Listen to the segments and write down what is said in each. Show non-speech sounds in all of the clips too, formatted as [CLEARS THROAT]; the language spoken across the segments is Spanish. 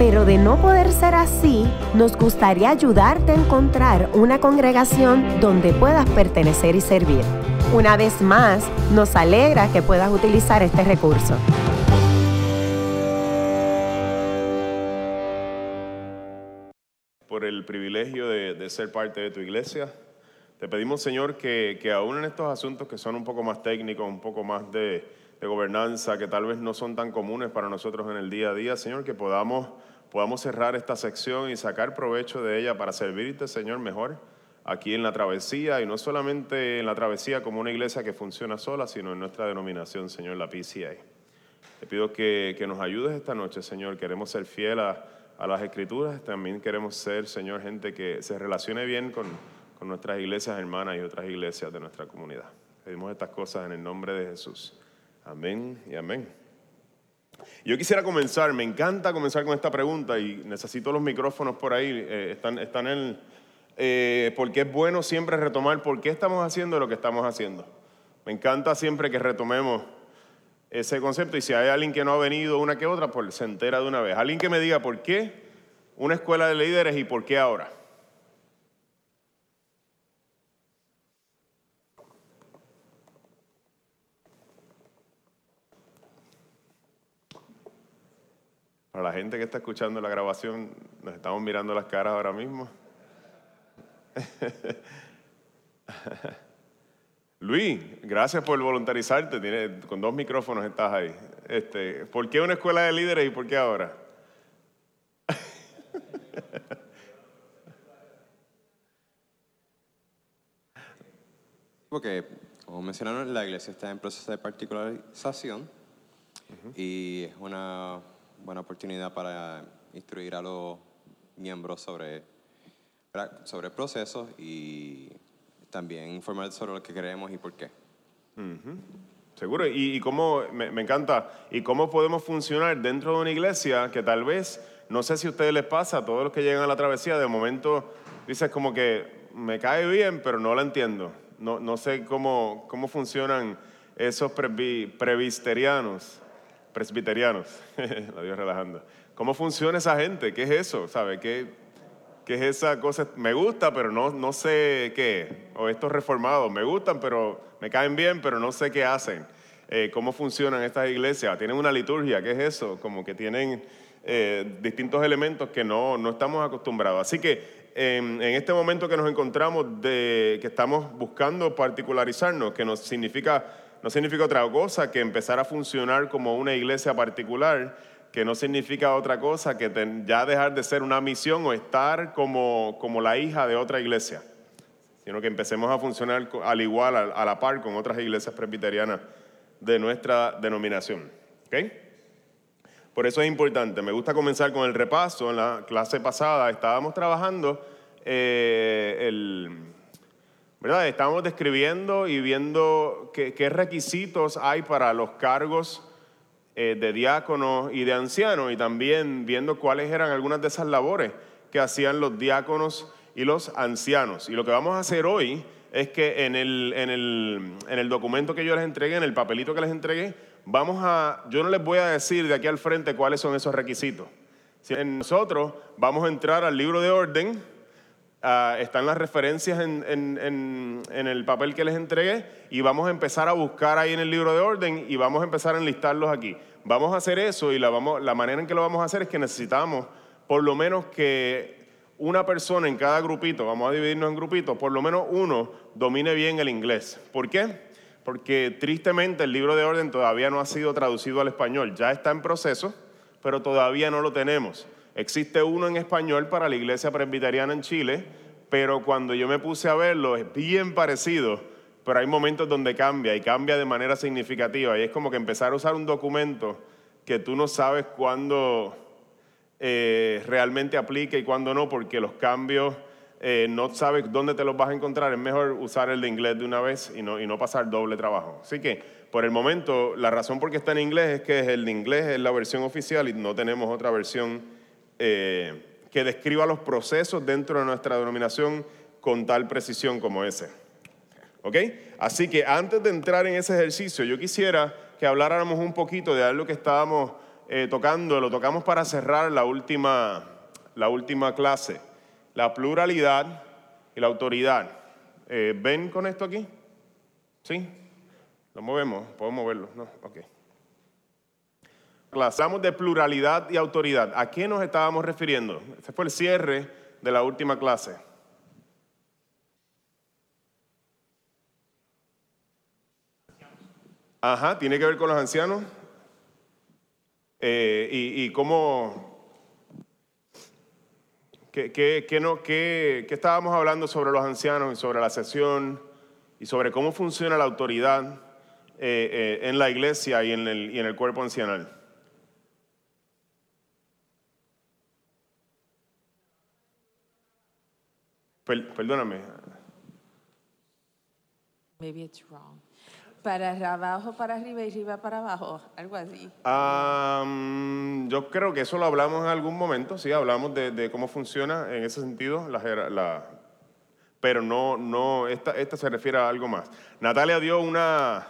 pero de no poder ser así, nos gustaría ayudarte a encontrar una congregación donde puedas pertenecer y servir. Una vez más, nos alegra que puedas utilizar este recurso. por el privilegio de, ser parte de tu iglesia. Te pedimos, Señor, que, que aún en estos asuntos que son un poco más técnicos, un poco más de, de gobernanza, que tal vez no son tan comunes para nosotros en el día a día, Señor, que podamos, podamos cerrar esta sección y sacar provecho de ella para servirte, Señor, mejor aquí en la travesía, y no solamente en la travesía como una iglesia que funciona sola, sino en nuestra denominación, Señor, la PCA. Te pido que, que nos ayudes esta noche, Señor. Queremos ser fieles a, a las escrituras. También queremos ser, Señor, gente que se relacione bien con, con nuestras iglesias hermanas y otras iglesias de nuestra comunidad. Pedimos estas cosas en el nombre de Jesús. Amén y amén. Yo quisiera comenzar, me encanta comenzar con esta pregunta y necesito los micrófonos por ahí, eh, están, están en, eh, porque es bueno siempre retomar por qué estamos haciendo lo que estamos haciendo. Me encanta siempre que retomemos ese concepto y si hay alguien que no ha venido una que otra, pues se entera de una vez. Alguien que me diga por qué una escuela de líderes y por qué ahora. Para la gente que está escuchando la grabación, nos estamos mirando las caras ahora mismo. [LAUGHS] Luis, gracias por voluntarizarte. Tiene, con dos micrófonos estás ahí. Este, ¿Por qué una escuela de líderes y por qué ahora? [LAUGHS] Porque, como mencionaron, la iglesia está en proceso de particularización y es una buena oportunidad para instruir a los miembros sobre, sobre procesos y también informar sobre lo que queremos y por qué. Seguro, y, y cómo, me, me encanta, y cómo podemos funcionar dentro de una iglesia que tal vez, no sé si a ustedes les pasa, a todos los que llegan a la travesía, de momento dices como que me cae bien, pero no la entiendo. No, no sé cómo, cómo funcionan esos presbi- presbiterianos, [LAUGHS] la Dios relajando. ¿Cómo funciona esa gente? ¿Qué es eso? ¿Sabe? ¿Qué, qué es esa cosa? Me gusta, pero no, no sé qué. O estos reformados, me gustan, pero me caen bien, pero no sé qué hacen. Eh, ¿Cómo funcionan estas iglesias? ¿Tienen una liturgia? ¿Qué es eso? Como que tienen eh, distintos elementos que no, no estamos acostumbrados. Así que en, en este momento que nos encontramos, de, que estamos buscando particularizarnos, que nos significa, no significa otra cosa que empezar a funcionar como una iglesia particular, que no significa otra cosa que ya dejar de ser una misión o estar como, como la hija de otra iglesia, sino que empecemos a funcionar al igual, a, la par con otras iglesias presbiterianas de nuestra denominación. ¿ok? Por eso es importante. Me gusta comenzar con el repaso. En la clase pasada estábamos trabajando eh, el, ¿verdad? Estábamos describiendo y viendo qué, requisitos hay para los cargos eh, de diáconos y de ancianos y también viendo cuáles eran algunas de esas labores que hacían los diáconos y los ancianos. Y lo que vamos a hacer hoy es que en el, en el, en el documento que yo les entregué, en el papelito que les entregué, vamos a, yo no les voy a decir de aquí al frente cuáles son esos requisitos. Si nosotros vamos a entrar al libro de orden, Ah, están las referencias en, el papel que les entregué y vamos a empezar a buscar ahí en el libro de orden y vamos a empezar a enlistarlos aquí. Vamos a hacer eso y la manera en que lo vamos a hacer es que necesitamos por lo menos que una persona en cada grupito, vamos a dividirnos en grupitos, por lo menos uno domine bien el inglés. ¿Por qué? Porque tristemente el libro de orden todavía no ha sido traducido al español, ya está en proceso, pero todavía no lo tenemos. Existe uno en español para la iglesia presbiteriana en Chile, pero cuando yo me puse a verlo es bien parecido, pero hay momentos donde cambia y cambia de manera significativa. Y es como que empezar a usar un documento que tú no sabes cuándo eh, realmente aplica y cuándo no, porque los cambios eh, no sabes dónde te los vas a encontrar, es mejor usar el de inglés de una vez y no, y no pasar doble trabajo. Así que, por el momento, la razón por qué está en inglés es que el de inglés es la versión oficial y no tenemos otra versión eh, que describa los procesos dentro de nuestra denominación con tal precisión como ese. ¿Ok? Así que antes de entrar en ese ejercicio, yo quisiera que habláramos un poquito de algo que estábamos eh, tocando, lo tocamos para cerrar la última, la última clase la pluralidad y la autoridad. Eh, ¿Ven con esto aquí? ¿Sí? ¿Lo movemos? ¿Podemos moverlo? No, ok. Hablamos de pluralidad y autoridad. ¿A qué nos estábamos refiriendo? Este fue el cierre de la última clase. Ajá, tiene que ver con los ancianos. Eh, y, cómo, ¿Qué, no, estábamos hablando sobre los ancianos y sobre la sesión y sobre cómo funciona la autoridad eh, eh, en la iglesia y en el, y en el cuerpo ancianal? Perdóname. Maybe it's wrong para abajo, para arriba y arriba para abajo, algo así. yo creo que eso lo hablamos en algún momento, sí, hablamos de, cómo funciona en ese sentido, la, pero no, no esta, esta se refiere a algo más. Natalia dio una,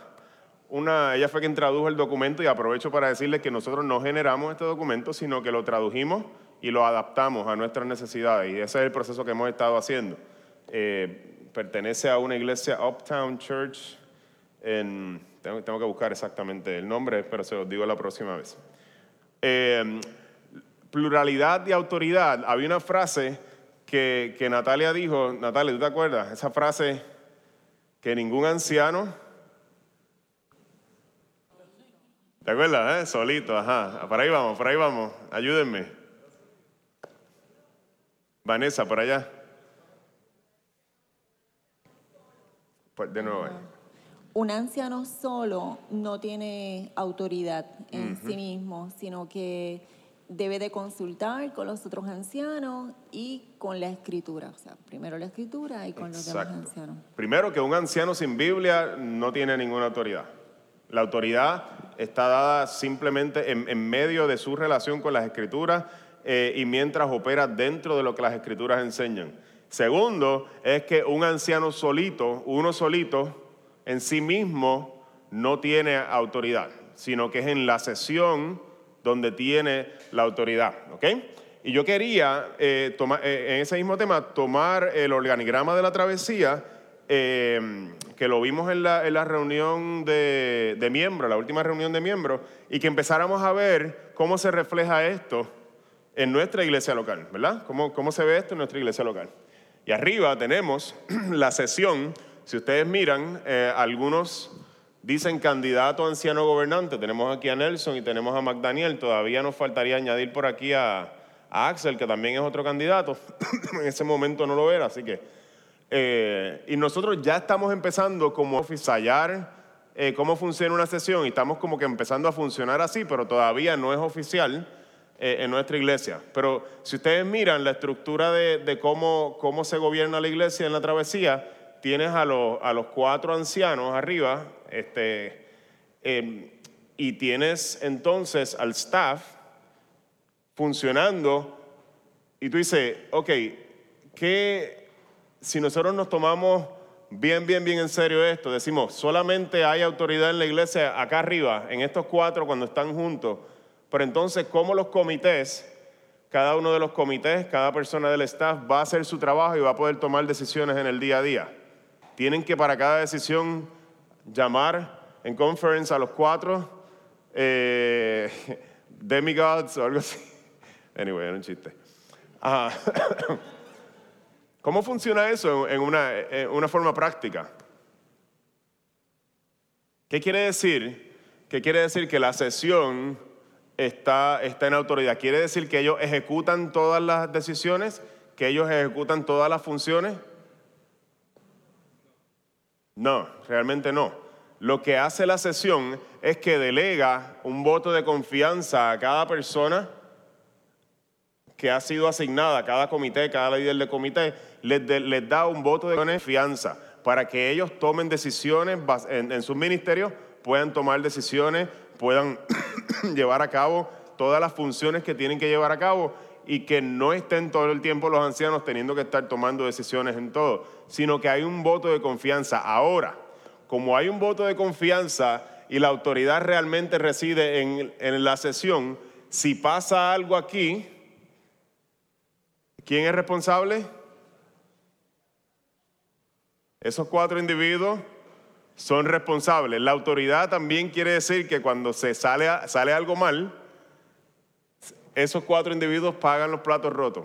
una, ella fue quien tradujo el documento y aprovecho para decirle que nosotros no generamos este documento, sino que lo tradujimos y lo adaptamos a nuestras necesidades y ese es el proceso que hemos estado haciendo. Eh, pertenece a una iglesia Uptown Church tengo, que buscar exactamente el nombre, pero se los digo la próxima vez. Eh, pluralidad y autoridad. Había una frase que, que Natalia dijo, Natalia, ¿tú te acuerdas? Esa frase que ningún anciano... ¿Te acuerdas? Eh? Solito, ajá. Por ahí vamos, por ahí vamos. Ayúdenme. Vanessa, por allá. Pues de nuevo un anciano solo no tiene autoridad en sí mismo, sino que debe de consultar con los otros ancianos y con la escritura. O sea, primero la escritura y con los demás ancianos. Primero que un anciano sin Biblia no tiene ninguna autoridad. La autoridad está dada simplemente en, medio de su relación con las escrituras eh, y mientras opera dentro de lo que las escrituras enseñan. Segundo, es que un anciano solito, uno solito, en sí mismo no tiene autoridad, sino que es en la sesión donde tiene la autoridad. ¿ok? Y yo quería, eh, eh, en ese mismo tema, tomar el organigrama de la travesía, que lo vimos en la, reunión de, miembros, la última reunión de miembros, y que empezáramos a ver cómo se refleja esto en nuestra iglesia local, ¿verdad? ¿Cómo, cómo se ve esto en nuestra iglesia local? Y arriba tenemos [CLEARS THROAT] la sesión si ustedes miran, eh, algunos dicen candidato a anciano gobernante. Tenemos aquí a Nelson y tenemos a McDaniel. Todavía nos faltaría añadir por aquí a, Axel, que también es otro candidato. [CLEARS THROAT] en ese momento no lo era, así que... Eh, y nosotros ya estamos empezando como a ensayar eh, cómo funciona una sesión y estamos como que empezando a funcionar así, pero todavía no es oficial en nuestra iglesia. Pero si ustedes miran la estructura de, de cómo, cómo se gobierna la iglesia en la travesía, tienes a los, a los cuatro ancianos arriba, este, em, y tienes entonces al staff funcionando, y tú dices, ok, ¿qué, si nosotros nos tomamos bien, bien, bien en serio esto, decimos, solamente hay autoridad en la iglesia acá arriba, en estos cuatro cuando están juntos, pero entonces, ¿cómo los comités, cada uno de los comités, cada persona del staff va a hacer su trabajo y va a poder tomar decisiones en el día a día? Tienen que para cada decisión llamar en conference a los cuatro eh, [LAUGHS] demigods o algo así. Anyway, era un chiste. [COUGHS] ¿Cómo funciona eso en una forma práctica? ¿Qué quiere decir? ¿Qué quiere decir que la sesión está, está en autoridad? ¿Quiere decir que ellos ejecutan todas las decisiones? ¿Que ellos ejecutan todas las funciones? No, realmente no. Lo que hace la sesión es que delega un voto de confianza a cada persona que ha sido asignada cada comité, cada líder de comité, les, les da un voto de confianza para que ellos tomen decisiones en sus ministerios, puedan tomar decisiones, puedan [CLEARS THROAT] llevar a cabo todas las funciones que tienen que llevar a cabo y que no estén todo el tiempo los ancianos teniendo que estar tomando decisiones en todo, sino que hay un voto de confianza. Ahora, como hay un voto de confianza y la autoridad realmente reside en, en la sesión, si pasa algo aquí, ¿quién es responsable? Esos cuatro individuos son responsables. La autoridad también quiere decir que cuando se sale, sale algo mal, esos cuatro individuos pagan los platos rotos.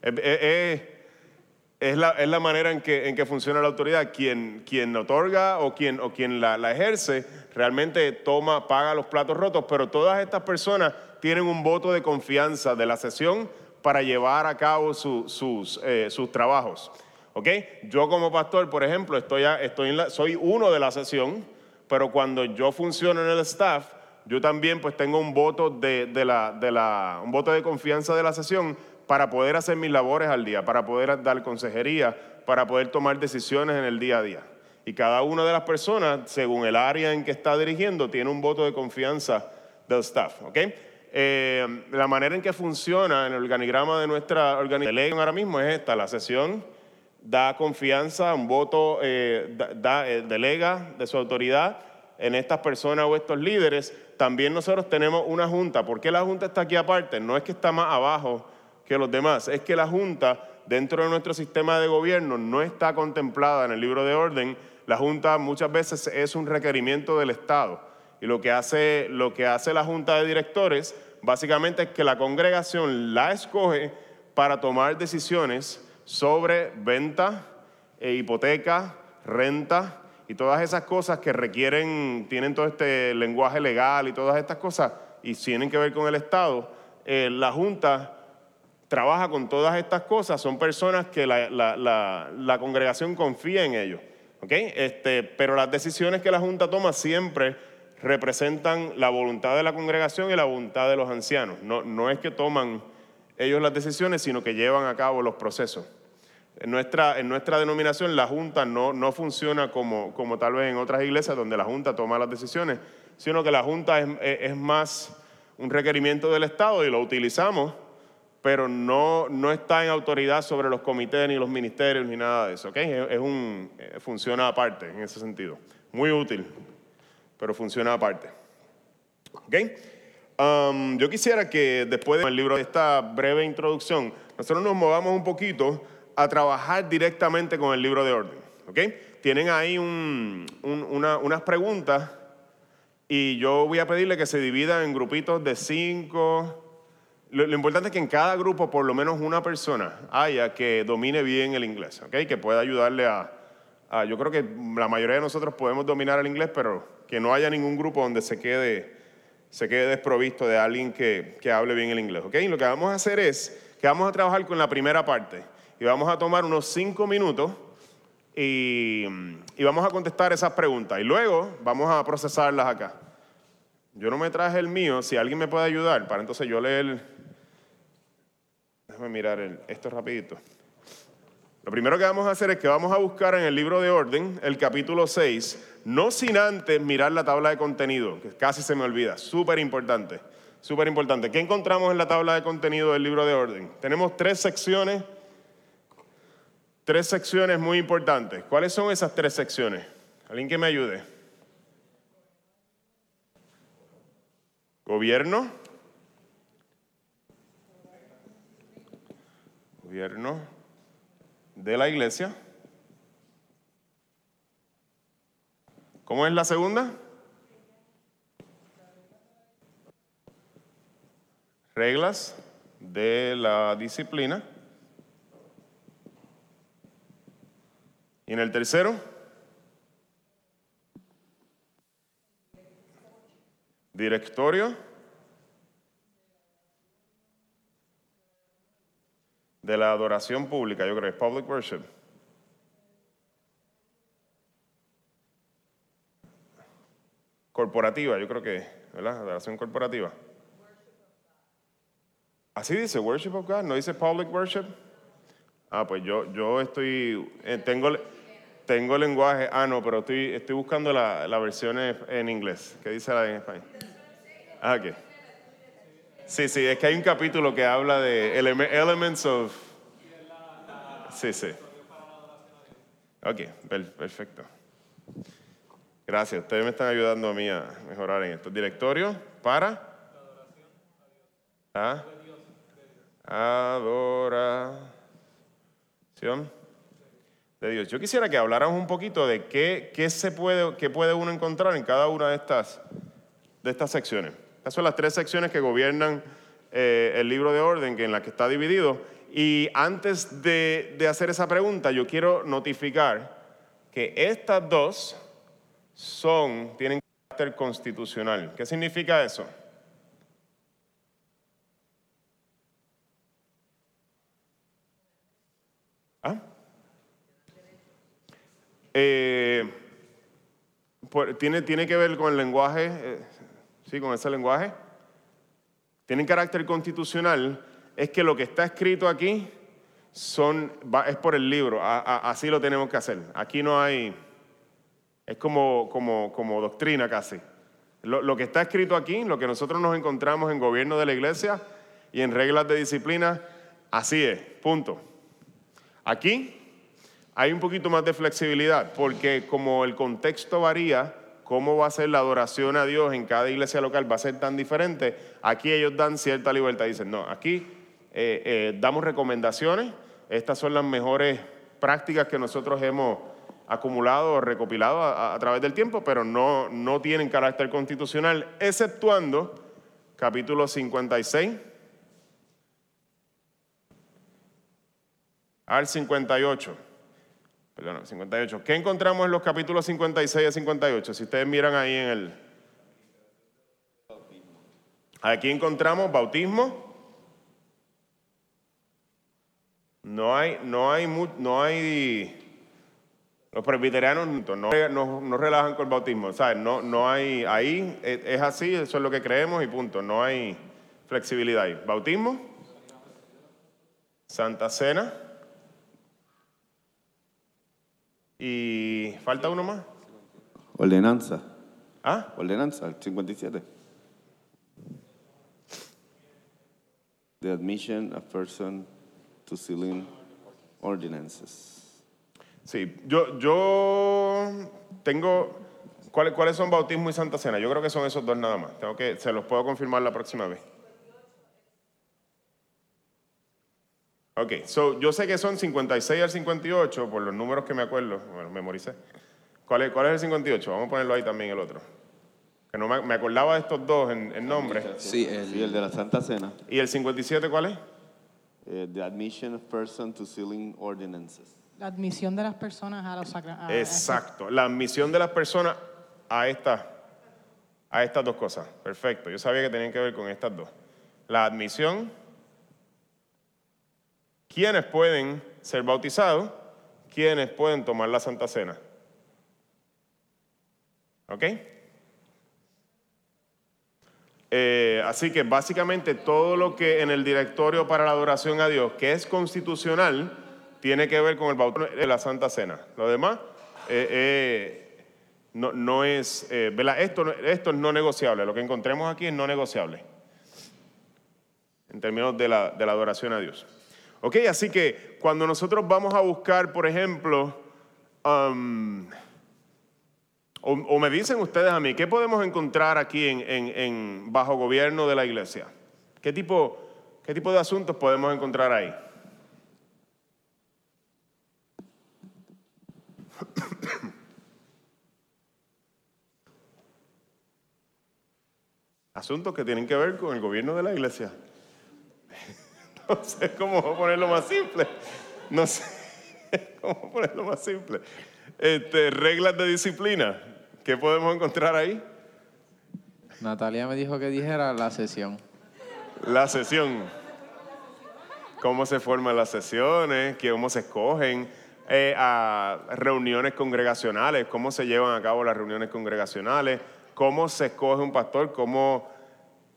Es, la, manera en que, en que, funciona la autoridad. Quien, quien otorga o quien, o quien la, ejerce realmente toma, paga los platos rotos, pero todas estas personas tienen un voto de confianza de la sesión para llevar a cabo sus, eh, sus trabajos. Yo como pastor, por ejemplo, estoy, estoy soy uno de la sesión, pero cuando yo funciono en el staff, yo también pues tengo un voto de, la, de la, un voto de confianza de la sesión para poder hacer mis labores al día, para poder dar consejería, para poder tomar decisiones en el día a día. Y cada una de las personas, según el área en que está dirigiendo, tiene un voto de confianza del staff. Eh, la manera en que funciona en el organigrama de nuestra organización ahora mismo es esta, la sesión da confianza, un voto eh, da, eh, delega de su autoridad en estas personas o estos líderes. También nosotros tenemos una junta. ¿Por qué la junta está aquí aparte? No es que está más abajo que los demás, es que la junta dentro de nuestro sistema de gobierno no está contemplada en el libro de orden. La junta muchas veces es un requerimiento del Estado. Y lo que hace, lo que hace la junta de directores básicamente es que la congregación la escoge para tomar decisiones sobre venta, e hipoteca, renta y todas esas cosas que requieren, tienen todo este lenguaje legal y todas estas cosas y tienen que ver con el Estado. Eh, la Junta trabaja con todas estas cosas, son personas que la, congregación confía en ellos. Este, pero las decisiones que la Junta toma siempre representan la voluntad de la congregación y la voluntad de los ancianos. No, no es que toman ellos las decisiones, sino que llevan a cabo los procesos. En nuestra, en nuestra denominación la Junta no, no funciona como, como, tal vez en otras iglesias donde la Junta toma las decisiones, sino que la Junta es, es más un requerimiento del Estado y lo utilizamos, pero no, no está en autoridad sobre los comités ni los ministerios ni nada de eso. ¿okay? Es, un, eh, funciona aparte en ese sentido. Muy útil, pero funciona aparte. ¿Okay? Um, yo quisiera que después del libro de esta breve introducción, nosotros nos movamos un poquito a trabajar directamente con el libro de orden. ¿okay? Tienen ahí unas preguntas y yo voy a pedirle que se dividan en grupitos de cinco. Lo, importante es que en cada grupo por lo menos una persona haya que domine bien el inglés, ¿okay? que pueda ayudarle a, Yo creo que la mayoría de nosotros podemos dominar el inglés, pero que no haya ningún grupo donde se quede, se quede desprovisto de alguien que, que hable bien el inglés. ¿okay? lo que vamos a hacer es que vamos a trabajar con la primera parte y vamos a tomar unos cinco minutos y, vamos a contestar esas preguntas. Y luego vamos a procesarlas acá. Yo no me traje el mío, si alguien me puede ayudar, para entonces yo leer... Déjame mirar esto rapidito. Lo primero que vamos a hacer es que vamos a buscar en el libro de orden, el capítulo 6, no sin antes mirar la tabla de contenido, que casi se me olvida, súper importante, súper importante. ¿Qué encontramos en la tabla de contenido del libro de orden? Tenemos tres secciones tres secciones muy importantes. ¿Cuáles son esas tres secciones? ¿Alguien que me ayude? Gobierno. Gobierno de la iglesia. ¿Cómo es la segunda? Reglas de la disciplina. Y en el tercero, directorio de la adoración pública, yo creo es public worship. Corporativa, yo creo que, ¿verdad? Adoración corporativa. Así dice, worship of God, no dice public worship. Ah, pues yo, yo estoy, eh, tengo, tengo lenguaje, ah, no, pero estoy, estoy buscando la, la versión en, inglés. ¿Qué dice la en español? Ah, ok. Sí, sí, es que hay un capítulo que habla de eleme- elements of... Sí, sí. Ok, per- perfecto. Gracias, ustedes me están ayudando a mí a mejorar en esto. Directorio para... ¿Ah? Adoración de Dios. Yo quisiera que habláramos un poquito de qué, qué se puede, qué puede uno encontrar en cada una de estas, de estas secciones. Estas son las tres secciones que gobiernan eh, el libro de orden que en la que está dividido. Y antes de, de hacer esa pregunta, yo quiero notificar que estas dos son, tienen carácter constitucional. ¿Qué significa eso? Eh, tiene, tiene que ver con el lenguaje, eh, sí, con ese lenguaje. Tienen carácter constitucional, es que lo que está escrito aquí son, es por el libro, así lo tenemos que hacer. Aquí no hay, es como, como, como doctrina casi. Lo, lo que está escrito aquí, lo que nosotros nos encontramos en gobierno de la iglesia y en reglas de disciplina, así es, punto. Aquí hay un poquito más de flexibilidad, porque como el contexto varía, cómo va a ser la adoración a Dios en cada iglesia local va a ser tan diferente, aquí ellos dan cierta libertad. Dicen, no, aquí eh, eh, damos recomendaciones, estas son las mejores prácticas que nosotros hemos acumulado o recopilado a, través del tiempo, pero no, no tienen carácter constitucional, exceptuando capítulo 56 al 58. Perdón, 58. ¿Qué encontramos en los capítulos 56 a 58? Si ustedes miran ahí en el... Aquí encontramos bautismo. No hay, no hay, no hay... Los presbiterianos no, no- no relajan con el bautismo, ¿sabes? No, no hay... Ahí es así, eso es lo que creemos y punto. No hay flexibilidad ahí. Bautismo. Santa Cena. Y falta uno más. Ordenanza. ¿Ah? Ordenanza, el 57. The admission of person to sealing ordinances. Sí, yo, yo tengo. ¿cuáles, ¿Cuáles son bautismo y Santa Cena? Yo creo que son esos dos nada más. Tengo que, se los puedo confirmar la próxima vez. Ok, so, yo sé que son 56 al 58 por los números que me acuerdo. Bueno, memoricé. ¿Cuál es, cuál es el 58? Vamos a ponerlo ahí también el otro. Que no me, me acordaba de estos dos en, en nombre. Sí, el, Sí, el de la Santa Cena. ¿Y el 57 cuál es? Eh, the admission of person to sealing ordinances. La admisión de las personas a los sacramentos. Exacto, la admisión de las personas a, esta, a estas dos cosas. Perfecto, yo sabía que tenían que ver con estas dos. La admisión, quienes pueden ser bautizados, quienes pueden tomar la Santa Cena. ¿Ok? Eh, así que básicamente todo lo que en el directorio para la adoración a Dios, que es constitucional, tiene que ver con el bautismo de la Santa Cena. Lo demás eh, eh, no, no es, eh. Esto, esto es no negociable. Lo que encontremos aquí es no negociable en términos de la, de la adoración a Dios. Ok, así que cuando nosotros vamos a buscar, por ejemplo, um, o, me dicen ustedes a mí, ¿qué podemos encontrar aquí en- en bajo gobierno de la iglesia? ¿Qué tipo, ¿Qué tipo de asuntos podemos encontrar ahí? [COUGHS] Asuntos que tienen que ver con el gobierno de la iglesia. [LAUGHS] No sé cómo ponerlo más simple. No sé [LAUGHS] cómo ponerlo más simple. Este, reglas de disciplina. ¿Qué podemos encontrar ahí? Natalia me dijo que dijera la sesión. La sesión. Cómo se forman las sesiones, cómo se escogen, eh, a reuniones congregacionales, cómo se llevan a cabo las reuniones congregacionales, cómo se escoge un pastor, cómo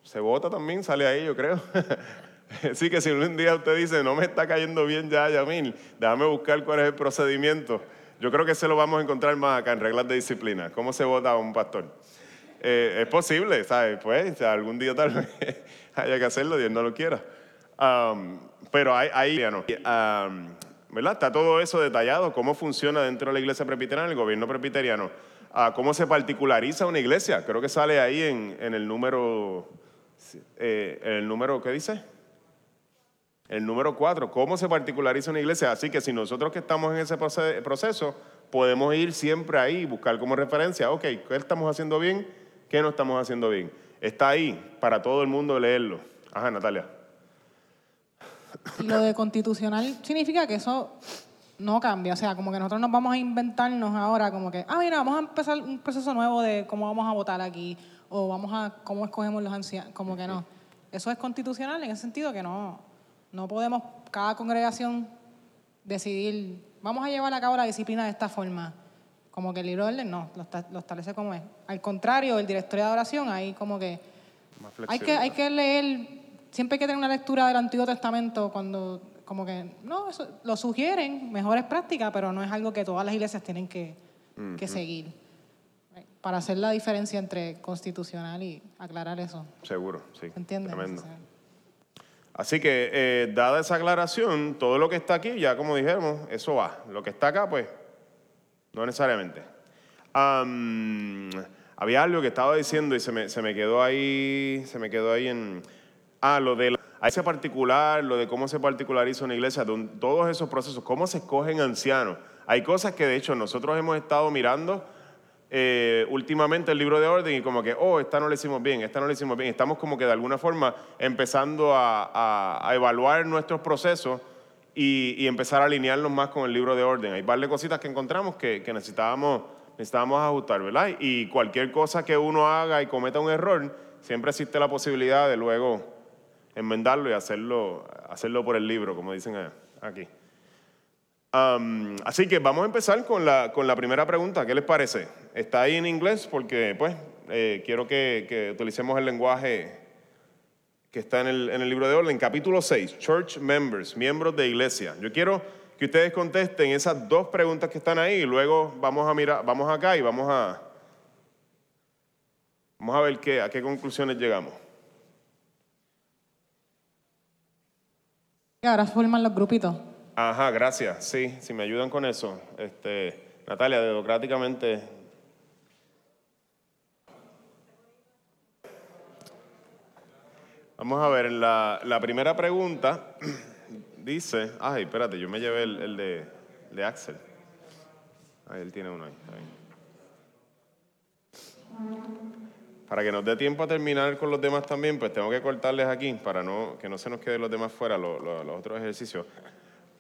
se vota también, sale ahí, yo creo. [LAUGHS] [LAUGHS] Así que si un día usted dice, no me está cayendo bien ya, Yamil, déjame buscar cuál es el procedimiento. Yo creo que se lo vamos a encontrar más acá en reglas de disciplina. ¿Cómo se vota a un pastor? Eh, es posible, ¿sabes? Pues algún día tal [LAUGHS] vez haya que hacerlo, Dios no lo quiera. Pero ahí, ya no. ¿Verdad? Está todo eso detallado, cómo funciona dentro de la iglesia presbiteriana, el gobierno presbiteriano. Ah, cómo se particulariza una iglesia. Creo que sale ahí en, el número, eh, el número, ¿qué dice? El número cuatro, cómo se particulariza una iglesia. Así que si nosotros que estamos en ese proce- proceso, podemos ir siempre ahí y buscar como referencia, ok, ¿qué estamos haciendo bien? ¿Qué no estamos haciendo bien? Está ahí para todo el mundo leerlo. Ajá, Natalia. Lo de constitucional significa que eso no cambia. O sea, como que nosotros nos vamos a inventarnos ahora, como que, ah, mira, vamos a empezar un proceso nuevo de cómo vamos a votar aquí, o vamos a cómo escogemos los ancianos. Como que no. Eso es constitucional en el sentido que no, no podemos, cada congregación, decidir, vamos a llevar a cabo la disciplina de esta forma. Como que el libro de orden no, lo, esta- lo establece como es. Al contrario, el directorio de adoración, ahí como que hay que, hay que leer, siempre hay que tener una lectura del Antiguo Testamento cuando, como que, no, eso, lo sugieren, mejores prácticas, pero no es algo que todas las iglesias tienen que, que seguir. Para hacer la diferencia entre constitucional y aclarar eso. Seguro, sí. ¿Se entiende? Tremendo. Así que, eh, dada esa aclaración, todo lo que está aquí, ya como dijimos, eso va. Lo que está acá, pues, no necesariamente. Am, había algo que estaba diciendo y se me, se me quedó ahí, se me quedó ahí en... Ah, lo de la, a ese particular, lo de cómo se particulariza una iglesia, todos esos procesos, cómo se escogen ancianos. Hay cosas que de hecho nosotros hemos estado mirando eh, últimamente el libro de orden y como que, oh, esta no le hicimos bien, esta no le hicimos bien. Estamos como que de alguna forma empezando a, evaluar nuestros procesos y, y empezar a alinearnos más con el libro de orden. Hay varias cositas que encontramos que, que necesitábamos, necesitábamos ajustar, ¿verdad? Y cualquier cosa que uno haga y cometa un error, siempre existe la posibilidad de luego enmendarlo y hacerlo, hacerlo por el libro, como dicen aquí. Am, así que vamos a empezar con la, con la primera pregunta. ¿Qué les parece? Está ahí en inglés porque, pues, eh, quiero que, utilicemos el lenguaje que está en el, en el libro de orden. Capítulo 6, Church Members, miembros de iglesia. Yo quiero que ustedes contesten esas dos preguntas que están ahí y luego vamos a mirar, vamos acá y vamos a, vamos a ver qué, a qué conclusiones llegamos. ahora forman los grupitos. Ajá, gracias. Sí, si me ayudan con eso. Este, Natalia, democráticamente. Vamos a ver, la, la primera pregunta [CLEARS THROAT] dice. Ay, espérate, yo me llevé el, de, Axel. Ahí él tiene uno ahí. Para que nos dé tiempo a terminar con los demás también, pues tengo que cortarles aquí para no, que no se nos queden los demás fuera, lo- lo- los otros ejercicios.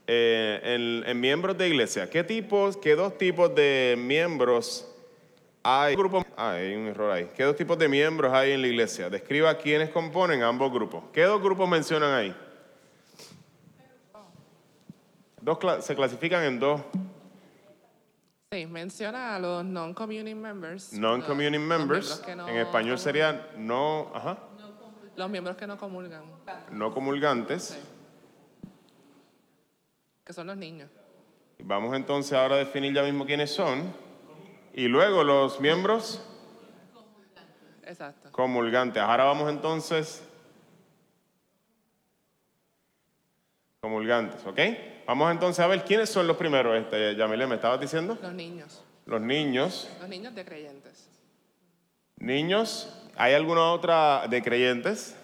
Eh, en, en miembros de iglesia, ¿qué tipos, qué dos tipos de miembros hay? Grupo, ah, hay un error ahí. ¿Qué dos tipos de miembros hay en la iglesia? Describa quiénes componen ambos grupos. ¿Qué dos grupos mencionan ahí? Dos cla- se clasifican en dos Sí, menciona a los non-communing members. non-communing members. no En español comulgan. serían no, ajá, Los miembros que no comulgan, no comulgantes. Que son los niños. Vamos entonces ahora a definir ya mismo quiénes son. Y luego los miembros Exacto. comulgantes. Ahora vamos entonces. Comulgantes, ¿ok? Vamos entonces a ver quiénes son los primeros. Este, Yamile, ¿me estabas diciendo? Los niños. Los niños. Los niños de creyentes. Niños. ¿Hay alguna otra de creyentes?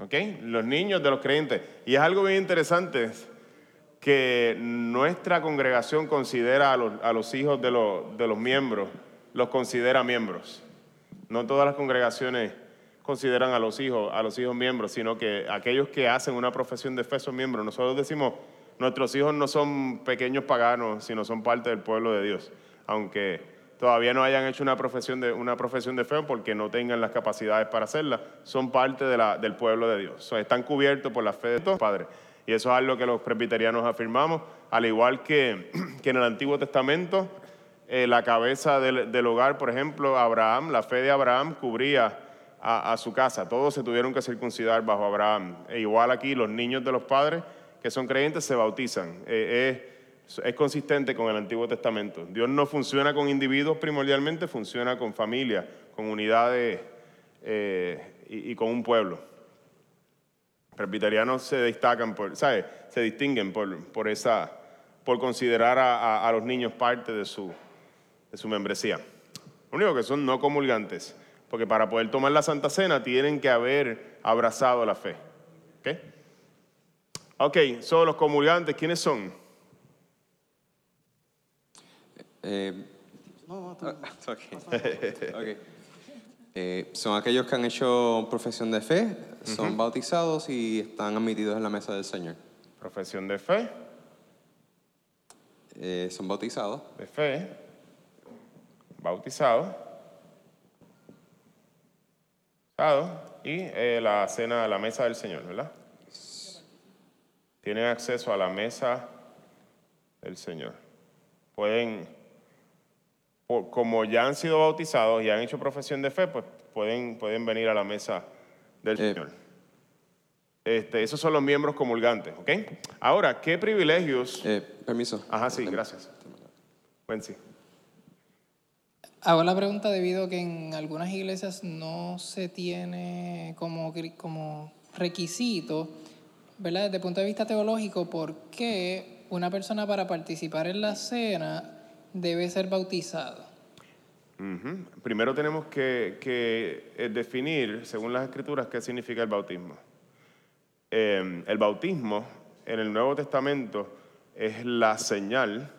¿Ok? Los niños de los creyentes. Y es algo bien interesante que nuestra congregación considera a los, a los hijos de, los- de los miembros, los considera miembros. No todas las congregaciones consideran a los hijos, a los hijos miembros, sino que aquellos que hacen una profesión de fe son miembros. Nosotros decimos, nuestros hijos no son pequeños paganos, sino son parte del pueblo de Dios, aunque todavía no hayan hecho una profesión de, una profesión de fe porque no tengan las capacidades para hacerla, son parte del pueblo de Dios. O sea, están cubiertos por la fe de todos padres. Y eso es algo que los presbiterianos afirmamos, al igual que, [CLEARS THROAT] en el Antiguo Testamento eh, la cabeza del, hogar, por ejemplo, Abraham, la fe de Abraham cubría a, su casa. Todos se tuvieron que circuncidar bajo Abraham. E igual aquí los niños de los padres que son creyentes se bautizan. Eh, es consistente con el Antiguo Testamento. Dios no funciona con individuos primordialmente, funciona con familias, con unidades eh, y, con un pueblo. Presbiterianos se destacan por, ¿sabes? Se distinguen por, por esa, por considerar a los niños parte de su, de su membresía. Lo único que son no comulgantes, porque para poder tomar la Santa Cena tienen que haber abrazado la fe. ¿Ok? Ok, son los comulgantes, ¿quiénes son? Eh, ah, [LAUGHS] ok. [LAUGHS] Ok. Eh, son aquellos que han hecho profesión de fe, son bautizados y están admitidos en la mesa del Señor. Profesión de fe, Eh, son bautizados, de fe, bautizado, bautizado, y eh, la cena, la mesa del Señor, ¿verdad? Tienen acceso a la mesa del Señor. Pueden, como ya han sido bautizados y han hecho profesión de fe, pues pueden, pueden venir a la mesa del Eh. Señor. Este, esos son los miembros comulgantes, ¿ok? Ahora, ¿qué privilegios? Eh, permiso. Ajá, sí, gracias. Buen sí. Hago la pregunta debido a que en algunas iglesias no se tiene como, como requisito, ¿verdad? Desde el punto de vista teológico, por qué una persona para participar en la cena debe ser bautizada. Ujú. Primero tenemos que, eh, definir, según las escrituras, qué significa el bautismo. Eh, el bautismo en el Nuevo Testamento es la señal,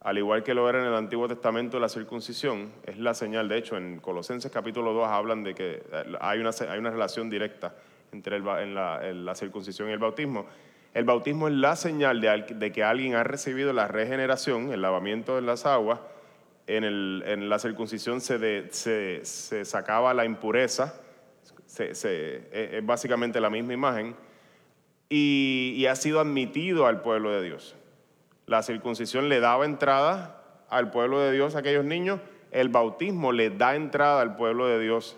al igual que lo era en el Antiguo Testamento la circuncisión, es la señal. De hecho, en Colosenses capítulo 2 hablan de que eh, hay una, relación directa entre la circuncisión y el bautismo. El bautismo es la señal de, que alguien ha recibido la regeneración, el lavamiento de las aguas, en, la circuncisión se, sacaba la impureza, se- es, básicamente la misma imagen, y, ha sido admitido al pueblo de Dios. La circuncisión le daba entrada al pueblo de Dios a aquellos niños, el bautismo le da entrada al pueblo de Dios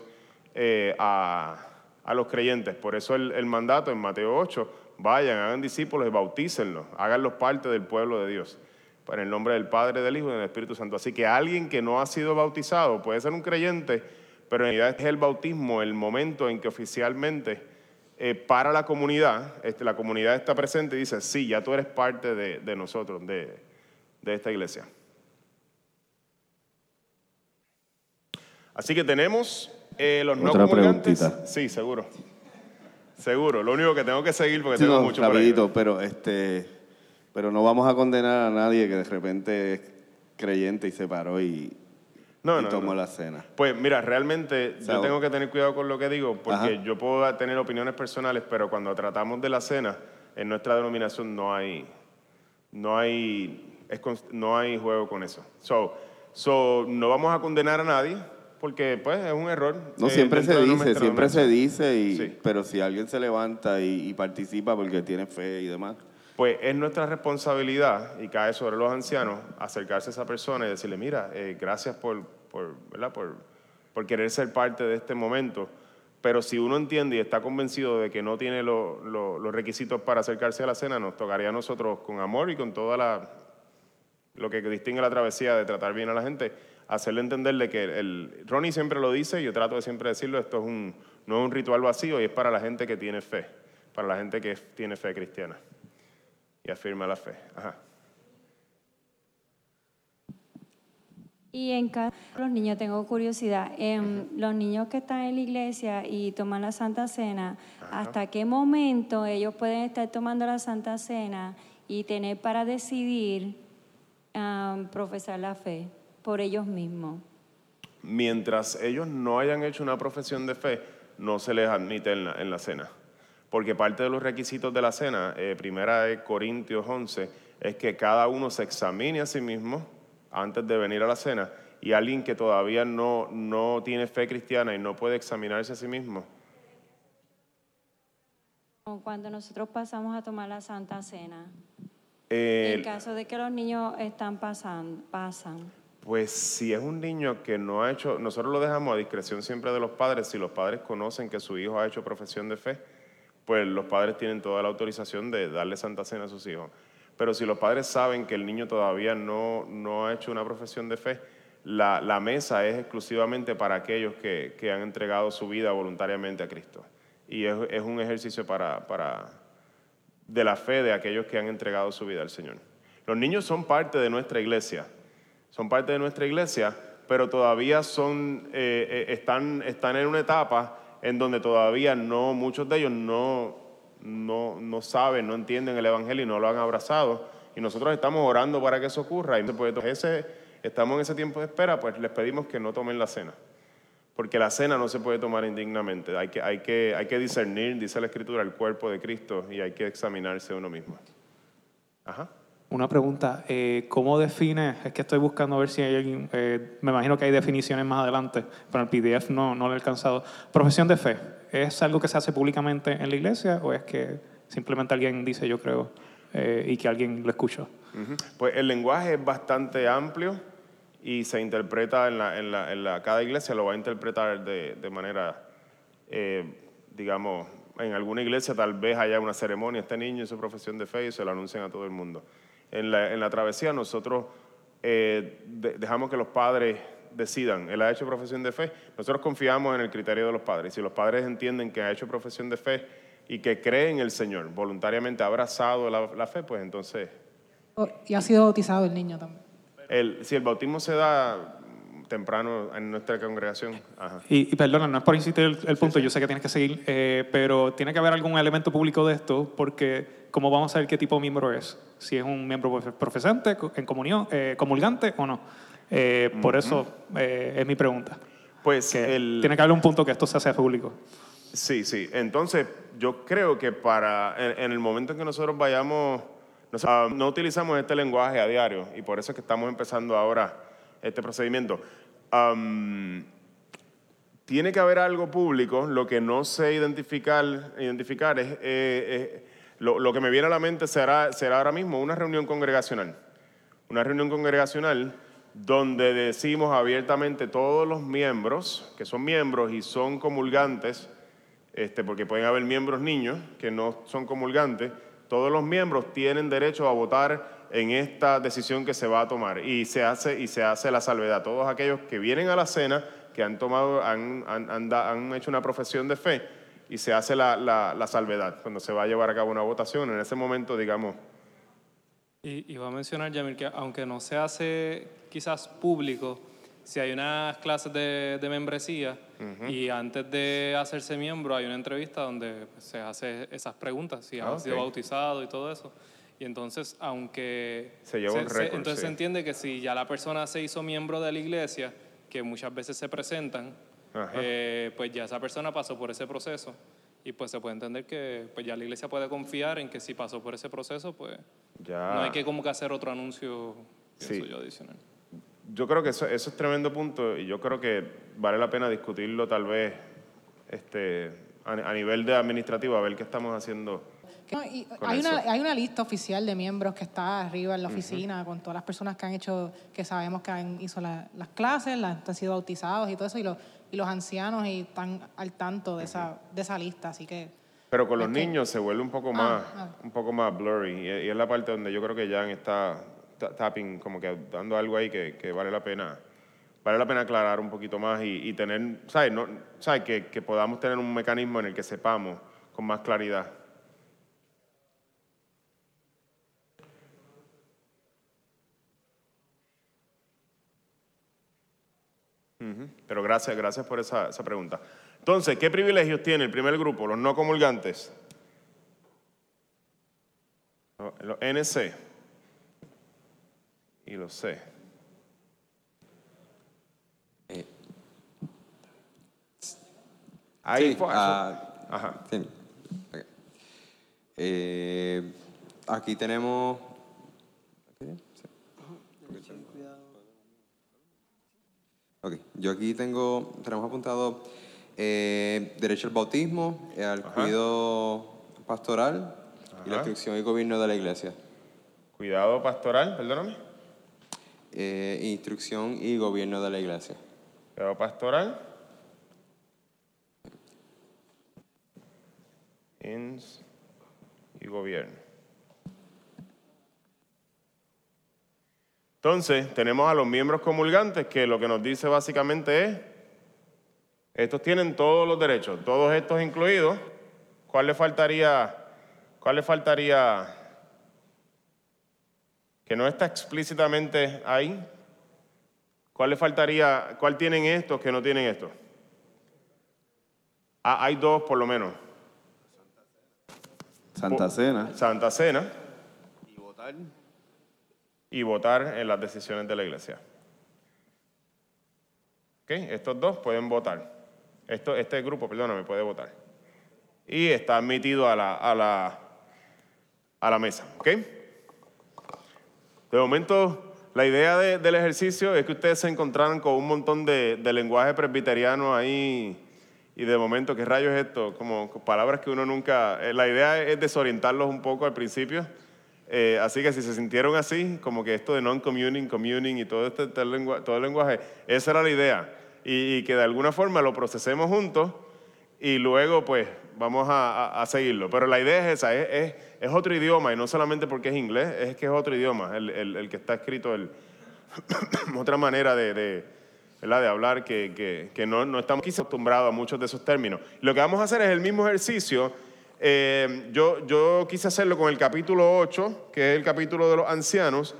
eh, a, a los creyentes. Por eso el, el mandato en Mateo 8, vayan, hagan discípulos y bautícenlos, háganlos parte del pueblo de Dios. En el nombre del Padre, del Hijo y del Espíritu Santo. Así que alguien que no ha sido bautizado puede ser un creyente, pero en realidad es el bautismo el momento en que oficialmente eh, para la comunidad, este, la comunidad está presente y dice, sí, ya tú eres parte de, de nosotros, de, de esta iglesia. Así que tenemos eh, los no Otra comulgantes. preguntita. Sí, seguro. Seguro. Lo único que tengo que seguir porque Sí, tengo no, mucho por ahí. rapidito, pero este, pero no vamos a condenar a nadie que de repente es creyente y se paró y, No, y no, tomó la cena. Pues mira, realmente yo tengo que tener cuidado con lo que digo porque Ajá. yo puedo tener opiniones personales, pero cuando tratamos de la cena, en nuestra denominación no hay, no hay, es no hay juego con eso. So, so, no vamos a condenar a nadie porque pues es un error. No, eh, siempre se dice, siempre se dice, y, Sí. pero si alguien se levanta y, y participa porque tiene fe y demás, Pues es nuestra responsabilidad y cae sobre los ancianos acercarse a esa persona y decirle, mira, eh, gracias por, por, ¿verdad? Por, por querer ser parte de este momento. Pero si uno entiende y está convencido de que no tiene lo- lo- los requisitos para acercarse a la cena, nos tocaría a nosotros con amor y con toda la lo que distingue la travesía de tratar bien a la gente, hacerle entenderle que el, Ronnie siempre lo dice, y yo trato de siempre decirlo, esto es un, no es un ritual vacío y es para la gente que tiene fe, para la gente que tiene fe cristiana y afirma la fe. Ajá. Y en caso de los niños, tengo curiosidad, em, los niños que están en la iglesia y toman la Santa Cena, ¿hasta qué momento ellos pueden estar tomando la Santa Cena y tener para decidir am, profesar la fe por ellos mismos? Mientras ellos no hayan hecho una profesión de fe, no se les admite en la, en la cena. Porque parte de los requisitos de la cena, eh, primera de Corintios 11, es que cada uno se examine a sí mismo antes de venir a la cena. Y alguien que todavía no, no tiene fe cristiana y no puede examinarse a sí mismo, Cuando nosotros pasamos a tomar la Santa Cena, eh, en caso de que los niños están pasando, pasan. Pues si es un niño que no ha hecho, nosotros lo dejamos a discreción siempre de los padres, si los padres conocen que su hijo ha hecho profesión de fe, pues los padres tienen toda la autorización de darle Santa Cena a sus hijos. Pero si los padres saben que el niño todavía no, no ha hecho una profesión de fe, la, la mesa es exclusivamente para aquellos que, que han entregado su vida voluntariamente a Cristo. Y es, es un ejercicio para, para, de la fe de aquellos que han entregado su vida al Señor. Los niños son parte de nuestra iglesia, son parte de nuestra iglesia, pero todavía son, eh, eh, están, están en una etapa en donde todavía no, muchos de ellos no, no, no saben, no entienden el Evangelio y no lo han abrazado. Y nosotros estamos orando para que eso ocurra. Y pues, estamos en ese tiempo de espera, pues les pedimos que no tomen la cena. Porque la cena no se puede tomar indignamente. Hay que, hay que, hay que discernir, dice la Escritura, el cuerpo de Cristo y hay que examinarse uno mismo. Ajá. Una pregunta, eh, ¿cómo define? Es que estoy buscando ver si hay eh, me imagino que hay definiciones más adelante, pero el PDF no, no lo he alcanzado. Profesión de fe, ¿es algo que se hace públicamente en la iglesia o es que simplemente alguien dice yo creo eh, y que alguien lo escucha? Pues el lenguaje es bastante amplio y se interpreta en la, en la, en la cada iglesia lo va a interpretar de, de manera, eh, digamos, en alguna iglesia tal vez haya una ceremonia, este niño y su profesión de fe y se lo anuncian a todo el mundo. En la, en la travesía nosotros eh, de- dejamos que los padres decidan. Él ha hecho profesión de fe. Nosotros confiamos en el criterio de los padres. Si los padres entienden que ha hecho profesión de fe y que cree en el Señor, voluntariamente ha abrazado la, la fe, pues entonces Y ha sido bautizado el niño también. el, si el bautismo se da temprano en nuestra congregación, ajá. Y, y perdona, no es por insistir el, el punto, yo sé que tienes que seguir, eh, pero tiene que haber algún elemento público de esto, porque ¿cómo vamos a saber qué tipo de miembro es? Si es un miembro profe- profesante, en comunión, eh, comulgante o no. Eh, Por eso eh, es mi pregunta. Pues Que el, Tiene que haber un punto que esto se hace público. Sí, sí. Entonces, yo creo que para en, en el momento en que nosotros vayamos, no utilizamos este lenguaje a diario y por eso es que estamos empezando ahora este procedimiento. Tiene que haber algo público, lo que no sé identificar, identificar es, eh, eh, lo, lo que me viene a la mente será, será ahora mismo una reunión congregacional. Una reunión congregacional donde decimos abiertamente todos los miembros, que son miembros y son comulgantes, este, porque pueden haber miembros niños que no son comulgantes, todos los miembros tienen derecho a votar en esta decisión que se va a tomar y se hace, y se hace la salvedad. Todos aquellos que vienen a la cena, que han, tomado, han, han- han han hecho una profesión de fe y se hace la, la- la salvedad cuando se va a llevar a cabo una votación. En ese momento, digamos, Y iba a mencionar, Yamil, que aunque no se hace quizás público, si hay unas clases de, de membresía y antes de hacerse miembro hay una entrevista donde se hace esas preguntas, si Ah, han sido ok. bautizados y todo eso. Y entonces, aunque... Se lleva un récord, Entonces sí. se entiende que si ya la persona se hizo miembro de la iglesia, que muchas veces se presentan, eh, pues ya esa persona pasó por ese proceso. Y pues se puede entender que pues ya la iglesia puede confiar en que si pasó por ese proceso, pues ya... no hay que como que hacer otro anuncio, Sí. yo, adicional. Yo creo que eso, eso es tremendo punto y yo creo que vale la pena discutirlo tal vez este, a, a nivel de administrativo, a ver qué estamos haciendo. Y hay, una, hay una lista oficial de miembros que está arriba en la oficina con todas las personas que han hecho, que sabemos que han hizo la- las clases, las, han sido bautizados y todo eso, y, los y los ancianos y están al tanto de, esa, de esa lista. Así que Pero con los Es que- niños se vuelve un poco más, ah. un poco más blurry y, y es la parte donde yo creo que Jan está ta- tapping, como que dando algo ahí que, que vale la pena. Vale la pena aclarar un poquito más y, y tener, ¿sabes? No, ¿sabes? Que, que podamos tener un mecanismo en el que sepamos con más claridad. Pero gracias, gracias por esa, esa pregunta. Entonces, ¿qué privilegios tiene el primer grupo, los no comulgantes? Los NC y los C. Eh, Ahí sí, fue. ah, Ajá. sí. Ok. Eh, aquí tenemos. Ok, yo aquí tengo, tenemos apuntado eh, derecho al bautismo, eh, al cuidado pastoral y la instrucción y gobierno de la iglesia. Cuidado pastoral, perdóname. Eh, instrucción y gobierno de la iglesia. Cuidado pastoral. Ins y gobierno. Entonces, tenemos a los miembros comulgantes que lo que nos dice básicamente es, estos tienen todos los derechos, todos estos incluidos. ¿Cuál le faltaría? ¿Cuál le faltaría? Que no está explícitamente ahí. ¿Cuál le faltaría? ¿Cuál tienen estos que no tienen estos? Ah, hay dos por lo menos. Santa Cena. Santa Cena Y votar. Y votar en las decisiones de la iglesia. ¿Ok? Estos dos pueden votar. Esto, este grupo, perdóname, puede votar. Y está admitido a la, a la, a la mesa. ¿Ok? De momento, la idea de- del ejercicio es que ustedes se encontraran con un montón de, de lenguaje presbiteriano ahí y de momento, ¿qué rayos es esto? Como palabras que uno nunca... eh, la idea es desorientarlos un poco al principio. Eh, así que si se sintieron así, como que esto de non-communing, communing y todo este, este todo el lenguaje, esa era la idea. Y, y que de alguna forma lo procesemos juntos y luego pues vamos a, a- a seguirlo. Pero la idea es esa, es, es- es otro idioma y no solamente porque es inglés, es que es otro idioma, el, el- el que está escrito, el, [COUGHS] otra manera de, de, ¿verdad? de hablar que, que- que no, no estamos acostumbrados a muchos de esos términos. Lo que vamos a hacer es el mismo ejercicio. Eh, yo, yo quise hacerlo con el capítulo 8, que es el capítulo de los ancianos,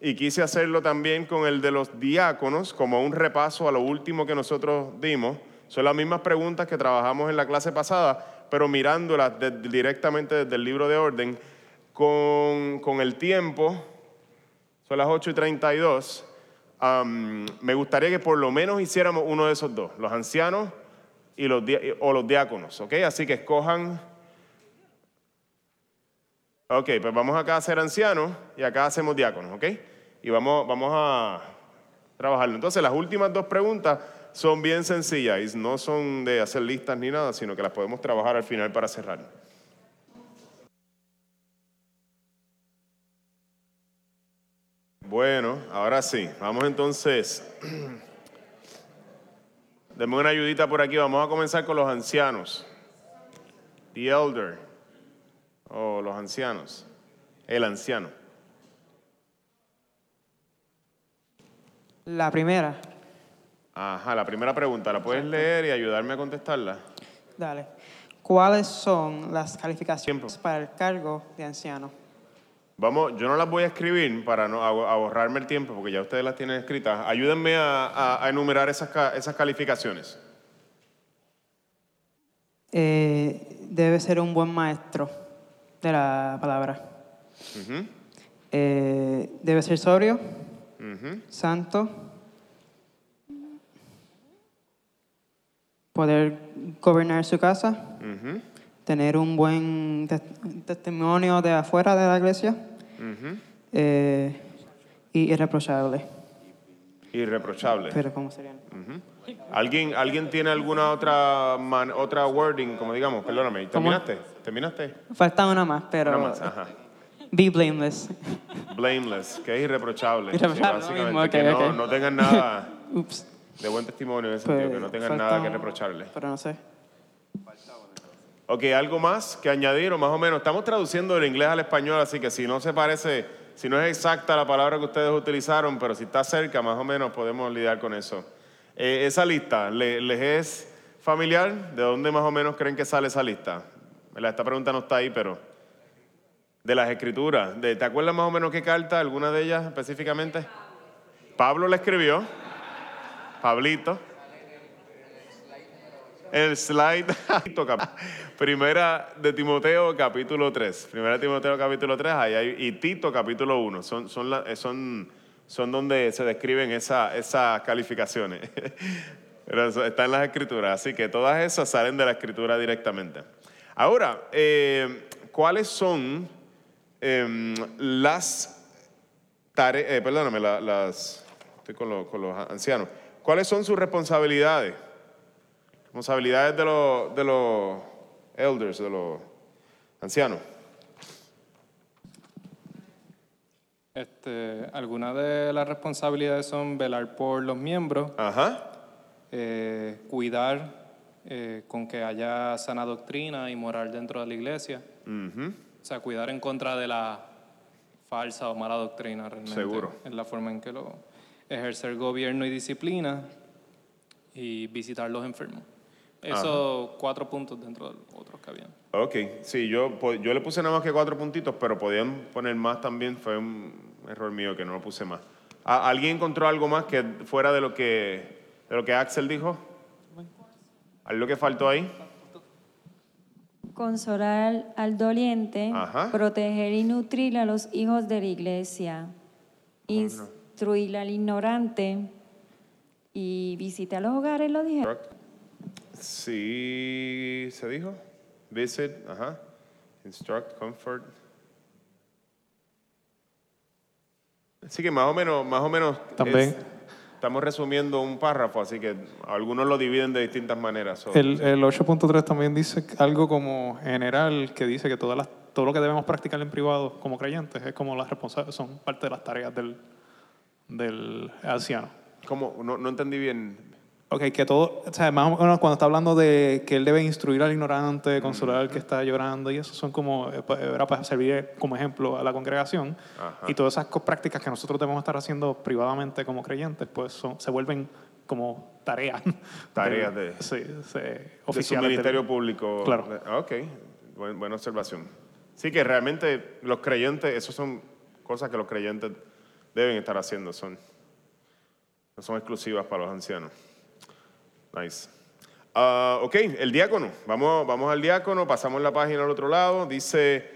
y quise hacerlo también con el de los diáconos, como un repaso a lo último que nosotros dimos. Son las mismas preguntas que trabajamos en la clase pasada, pero mirándolas de- directamente desde el libro de orden, con, con el tiempo, son las 8 y 32, am, me gustaría que por lo menos hiciéramos uno de esos dos, los ancianos y los, o los diáconos, ¿ok? Así que escojan... Ok, pues vamos acá a ser ancianos y acá hacemos diáconos, ¿ok? Y vamos, vamos a trabajarlo. Entonces, las últimas dos preguntas son bien sencillas y no son de hacer listas ni nada, sino que las podemos trabajar al final para cerrar. Bueno, ahora sí, vamos entonces. Deme una ayudita por aquí, vamos a comenzar con los ancianos. The elder. O los ancianos. El anciano. La primera, Ajá, la primera pregunta, ¿la puedes leer y ayudarme a contestarla? dale. ¿Cuáles son las calificaciones para el cargo de anciano? Vamos, yo no las voy a escribir para no, ahorrarme el tiempo, porque ya ustedes las tienen escritas. Ayúdenme a, a- a enumerar esas, esas calificaciones. Eh, debe ser un buen maestro de la palabra. Eh, debe ser sobrio, santo, poder gobernar su casa, tener un buen tes- testimonio de afuera de la iglesia eh, y irreprochable. Irreprochable. Pero ¿cómo sería? Ujú. ¿Alguien, ¿Alguien tiene alguna otra, man- otra wording, como digamos? Perdóname, ¿Cómo? ¿Terminaste? Falta una más, pero Una más, ajá. be blameless. Blameless, que es irreprochable. Irreprochable, Sí, básicamente, ok, que no, ok. no tengan nada [LAUGHS] Ups. de buen testimonio en ese sentido, que no tengan falta nada que reprocharle. Pero no sé. Ok, ¿algo más que añadir o más o menos? Estamos traduciendo del inglés al español, así que si no se parece, si no es exacta la palabra que ustedes utilizaron, pero si está cerca, más o menos podemos lidiar con eso. Eh, esa lista, ¿le- ¿les es familiar? ¿De dónde más o menos creen que sale esa lista? Esta pregunta no está ahí, pero de las escrituras. De, ¿Te acuerdas más o menos qué carta, alguna de ellas específicamente? Pablo la escribió. Pablito. El slide. [LAUGHS] Primera de Timoteo, capítulo 3. Primera de Timoteo, capítulo 3. Ahí hay, y Tito, capítulo 1. Son, son, son, son donde se describen esa- esas calificaciones. [LAUGHS] Pero está en las escrituras. Así que todas esas salen de la escritura directamente. Ahora, eh, ¿cuáles son em, las tareas? eh, perdóname, la- las. Estoy con, los- con los ancianos. ¿Cuáles son sus responsabilidades? Responsabilidades de los, de los elders, de los ancianos. Este, algunas de las responsabilidades son velar por los miembros, eh, cuidar eh, con que haya sana doctrina y moral dentro de la iglesia. O sea, cuidar en contra de la falsa o mala doctrina realmente. Seguro. Es la forma en que lo ejercer gobierno y disciplina y visitar los enfermos. Esos cuatro puntos dentro de los otros que habían. Ok, sí, yo, yo le puse nada más que cuatro puntitos, pero podían poner más también. Fue un error mío que no lo puse más. ¿A- ¿Alguien encontró algo más que fuera de lo que, de lo que Axel dijo? ¿Algo que faltó ahí? Consolar al doliente, Ajá. proteger y nutrir a los hijos de la iglesia, instruir al ignorante y visitar los hogares, lo dije. Sí, ¿se dijo? Visit, ajá. Instruct, comfort. Así que más o menos, más o menos. También. es- estamos resumiendo un párrafo, así que algunos lo dividen de distintas maneras. so- El, el 8.3 también dice algo como general que dice que todas las, todo lo que debemos practicar en privado como creyentes es como las son parte de las tareas del, del anciano. ¿Cómo? No, no entendí bien. Ok, que todo, o sea, más o menos cuando está hablando de que él debe instruir al ignorante, consolar al que está llorando, y eso son como, eh, era para servir como ejemplo a la congregación. Ajá. Y todas esas prácticas que nosotros debemos estar haciendo privadamente como creyentes, pues son, se vuelven como tareas. [LAUGHS] Tareas del- de- sí, sí, de su ministerio público. Claro. Ah, Ok, Buen- buena observación. Sí que realmente los creyentes, eso son cosas que los creyentes deben estar haciendo, son, no son exclusivas para los ancianos. Nice. Ah, ok, el diácono. Vamos, vamos al diácono, pasamos la página al otro lado. Dice,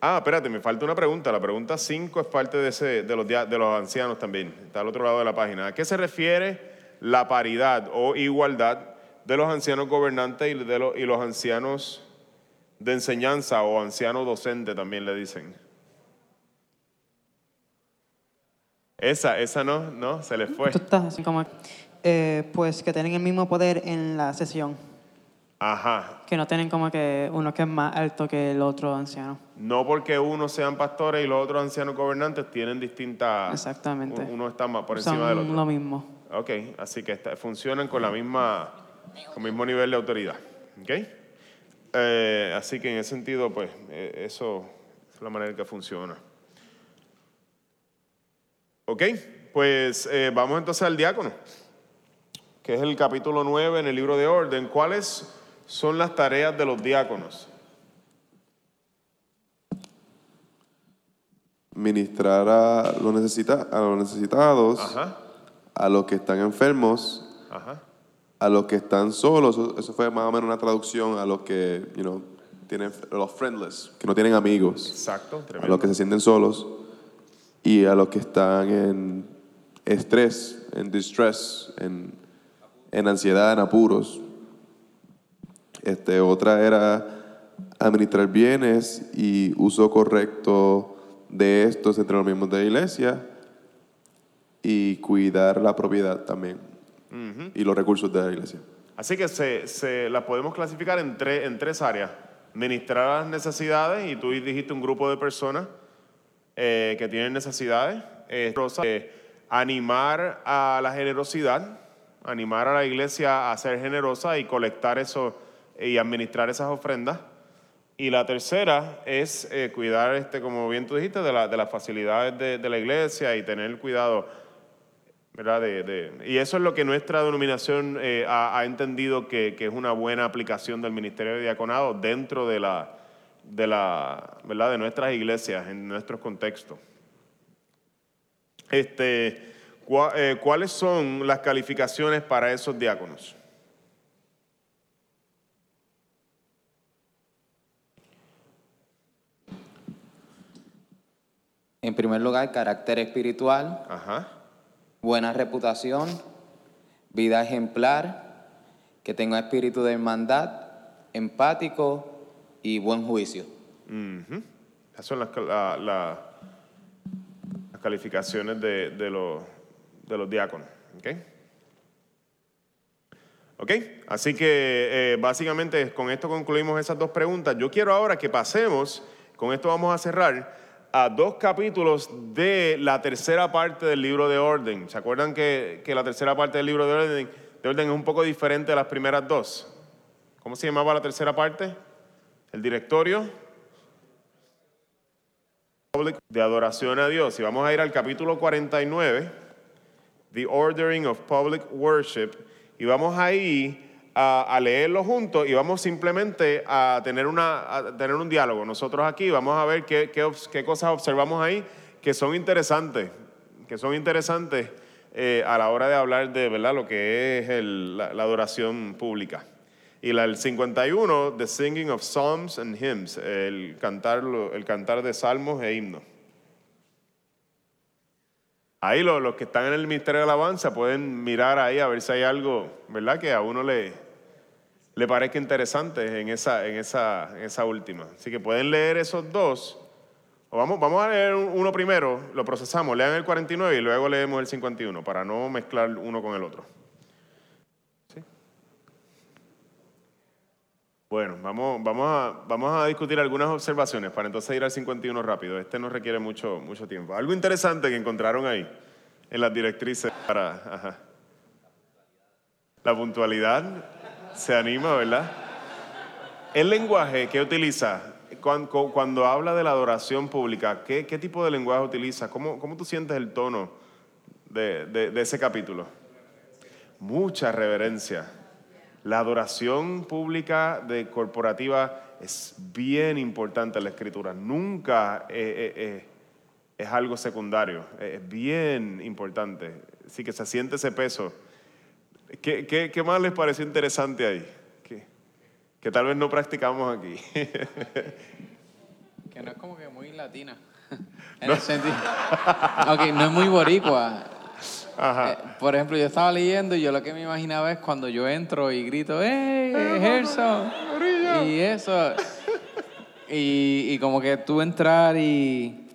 ah, espérate, me falta una pregunta. La pregunta 5 es parte de, ese, de, los, de los ancianos también. Está al otro lado de la página. ¿A qué se refiere la paridad o igualdad de los ancianos gobernantes y, de los, y los ancianos de enseñanza o anciano docente también le dicen? Esa, esa no, no, se les fue. Tú estás así como, eh, pues que tienen el mismo poder en la sesión, Ajá. que no tienen como que uno que es más alto que el otro anciano. No porque unos sean pastores y los otros ancianos gobernantes tienen distintas... Exactamente. Uno está más por Son encima del otro. lo mismo. Ok, así que está- funcionan con la misma, con el mismo nivel de autoridad. Ok. Eh, así que en ese sentido, pues, eh, eso es la manera en que funciona. Ok, pues eh, vamos entonces al diácono, que es el capítulo 9 en el libro de orden. ¿Cuáles son las tareas de los diáconos? ministrar a los, necesita- a los necesitados, Ajá. a los que están enfermos, Ajá. a los que están solos. Eso, fue más o menos una traducción a los que, you know, tienen, los friendless, que no tienen amigos. Exacto, A los que se sienten solos y a los que están en estrés, en distress, en, en ansiedad, en apuros. Este, otra era administrar bienes y uso correcto de estos entre los miembros de la iglesia y cuidar la propiedad también y los recursos de la iglesia. Así que se, se las podemos clasificar en, tres en tres áreas. Ministrar las necesidades, y tú dijiste un grupo de personas eh, que tienen necesidades. Rosa, eh, animar a la generosidad, animar a la iglesia a ser generosa y colectar eso y administrar esas ofrendas. Y la tercera es eh, cuidar, este, como bien tú dijiste, de, la- de las facilidades de, la iglesia y tener cuidado ¿verdad? De, de- y eso es lo que nuestra denominación eh, ha, entendido que, que es una buena aplicación del ministerio de diaconado dentro de la, de la, ¿verdad? De nuestras iglesias, en nuestros contextos. Este, eh, ¿Cuáles son las calificaciones para esos diáconos? En primer lugar, carácter espiritual, Ajá. buena reputación, vida ejemplar, que tenga espíritu de hermandad, empático y buen juicio. Esas son las, cal- la- la- las calificaciones de, de los, de los diáconos. ¿ok? ¿Ok? Así que eh, básicamente con esto concluimos esas dos preguntas. Yo quiero ahora que pasemos, con esto vamos a cerrar, a dos capítulos de la tercera parte del libro de orden. ¿Se acuerdan que, que la tercera parte del libro de orden, de orden es un poco diferente a las primeras dos? ¿Cómo se llamaba la tercera parte? El directorio de adoración a Dios. Y vamos a ir al capítulo 49, The Ordering of Public Worship, y vamos ahí a, a leerlo juntos y vamos simplemente a tener, una, a tener un diálogo. Nosotros aquí vamos a ver qué, qué, qué cosas observamos ahí que son interesantes, que son interesantes eh, a la hora de hablar de ¿verdad? lo que es el- la, la adoración pública. Y la, el 51, The Singing of Psalms and Hymns, el cantar, el cantar de salmos e himnos. Ahí lo- los que están en el Ministerio de Alabanza pueden mirar ahí a ver si hay algo, ¿verdad? Que a uno le, le parezca interesante en esa, en, esa, en esa última. Así que pueden leer esos dos. O vamos, vamos a leer un- uno primero, lo procesamos, lean el 49 y luego leemos el 51 para no mezclar uno con el otro. Bueno, vamos, vamos, a, vamos a discutir algunas observaciones para entonces ir al 51 rápido. Este no requiere mucho, mucho tiempo. Algo interesante que encontraron ahí en las directrices para... ajá. La puntualidad se anima, ¿verdad? El lenguaje que utiliza cuando, cuando habla de la adoración pública, ¿qué, qué tipo de lenguaje utiliza? ¿Cómo, cómo tú sientes el tono de, de- de ese capítulo? Mucha reverencia. La adoración pública de corporativa es bien importante en la escritura. Nunca eh, eh, eh, es algo secundario. Eh, Es bien importante. Así que se siente ese peso. ¿Qué, qué, qué más les pareció interesante ahí? Que, que tal vez no practicamos aquí. [LAUGHS] Que no es como que muy latina. [LAUGHS] En el sentido. Ok, no es muy boricua. Eh, por ejemplo, yo estaba leyendo y yo lo que me imaginaba es cuando yo entro y grito, ¡Hey, Gerson! Y eso. Y, y como que tú entrar y,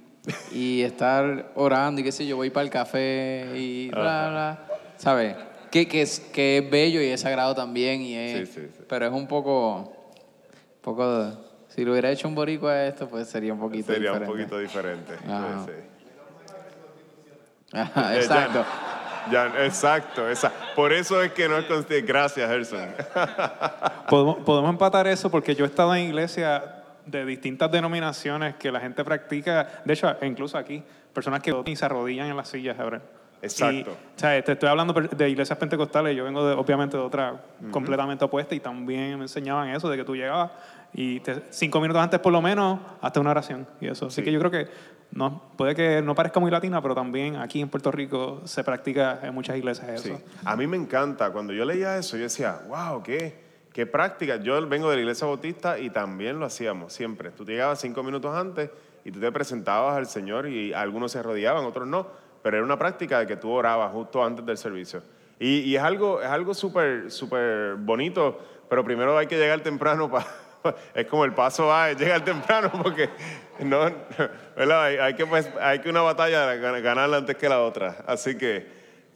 y estar orando y qué sé yo, voy para el café y bla, bla. ¿Sabes? Que, que, es, que es bello y es sagrado también. Y es, Pero es un poco. poco si lo hubiera hecho un boricua esto, pues sería un poquito Sería un diferente. poquito diferente. Ajá. Sí, sí. Ajá, Eh, exacto. Ya, exacto, esa- Por eso es que no es consciente. Gracias, Gerson. [LAUGHS] Podemos, podemos empatar eso porque yo he estado en iglesias de distintas denominaciones que la gente practica, de hecho, incluso aquí, personas que se arrodillan en las sillas ahora. Exacto. Y, o sea, te estoy hablando de iglesias pentecostales, yo vengo de, obviamente de otra completamente opuesta y también me enseñaban eso, de que tú llegabas y te- cinco minutos antes por lo menos hasta una oración y eso. Así Sí. que yo creo que no, puede que no parezca muy latina, pero también aquí en Puerto Rico se practica en muchas iglesias eso. Sí. A mí me encanta. Cuando yo leía eso, yo decía, wow, qué, qué práctica. Yo vengo de la iglesia bautista y también lo hacíamos siempre. Tú llegabas cinco minutos antes y tú te presentabas al Señor y algunos se arrodillaban, otros no. Pero era una práctica de que tú orabas justo antes del servicio. Y, y es algo, es algo súper, súper bonito, pero primero hay que llegar temprano [LAUGHS] para... Es como el paso A, es llegar temprano porque no, ¿verdad? Hay, hay que, pues, hay que una batalla gan- ganarla antes que la otra. Así que,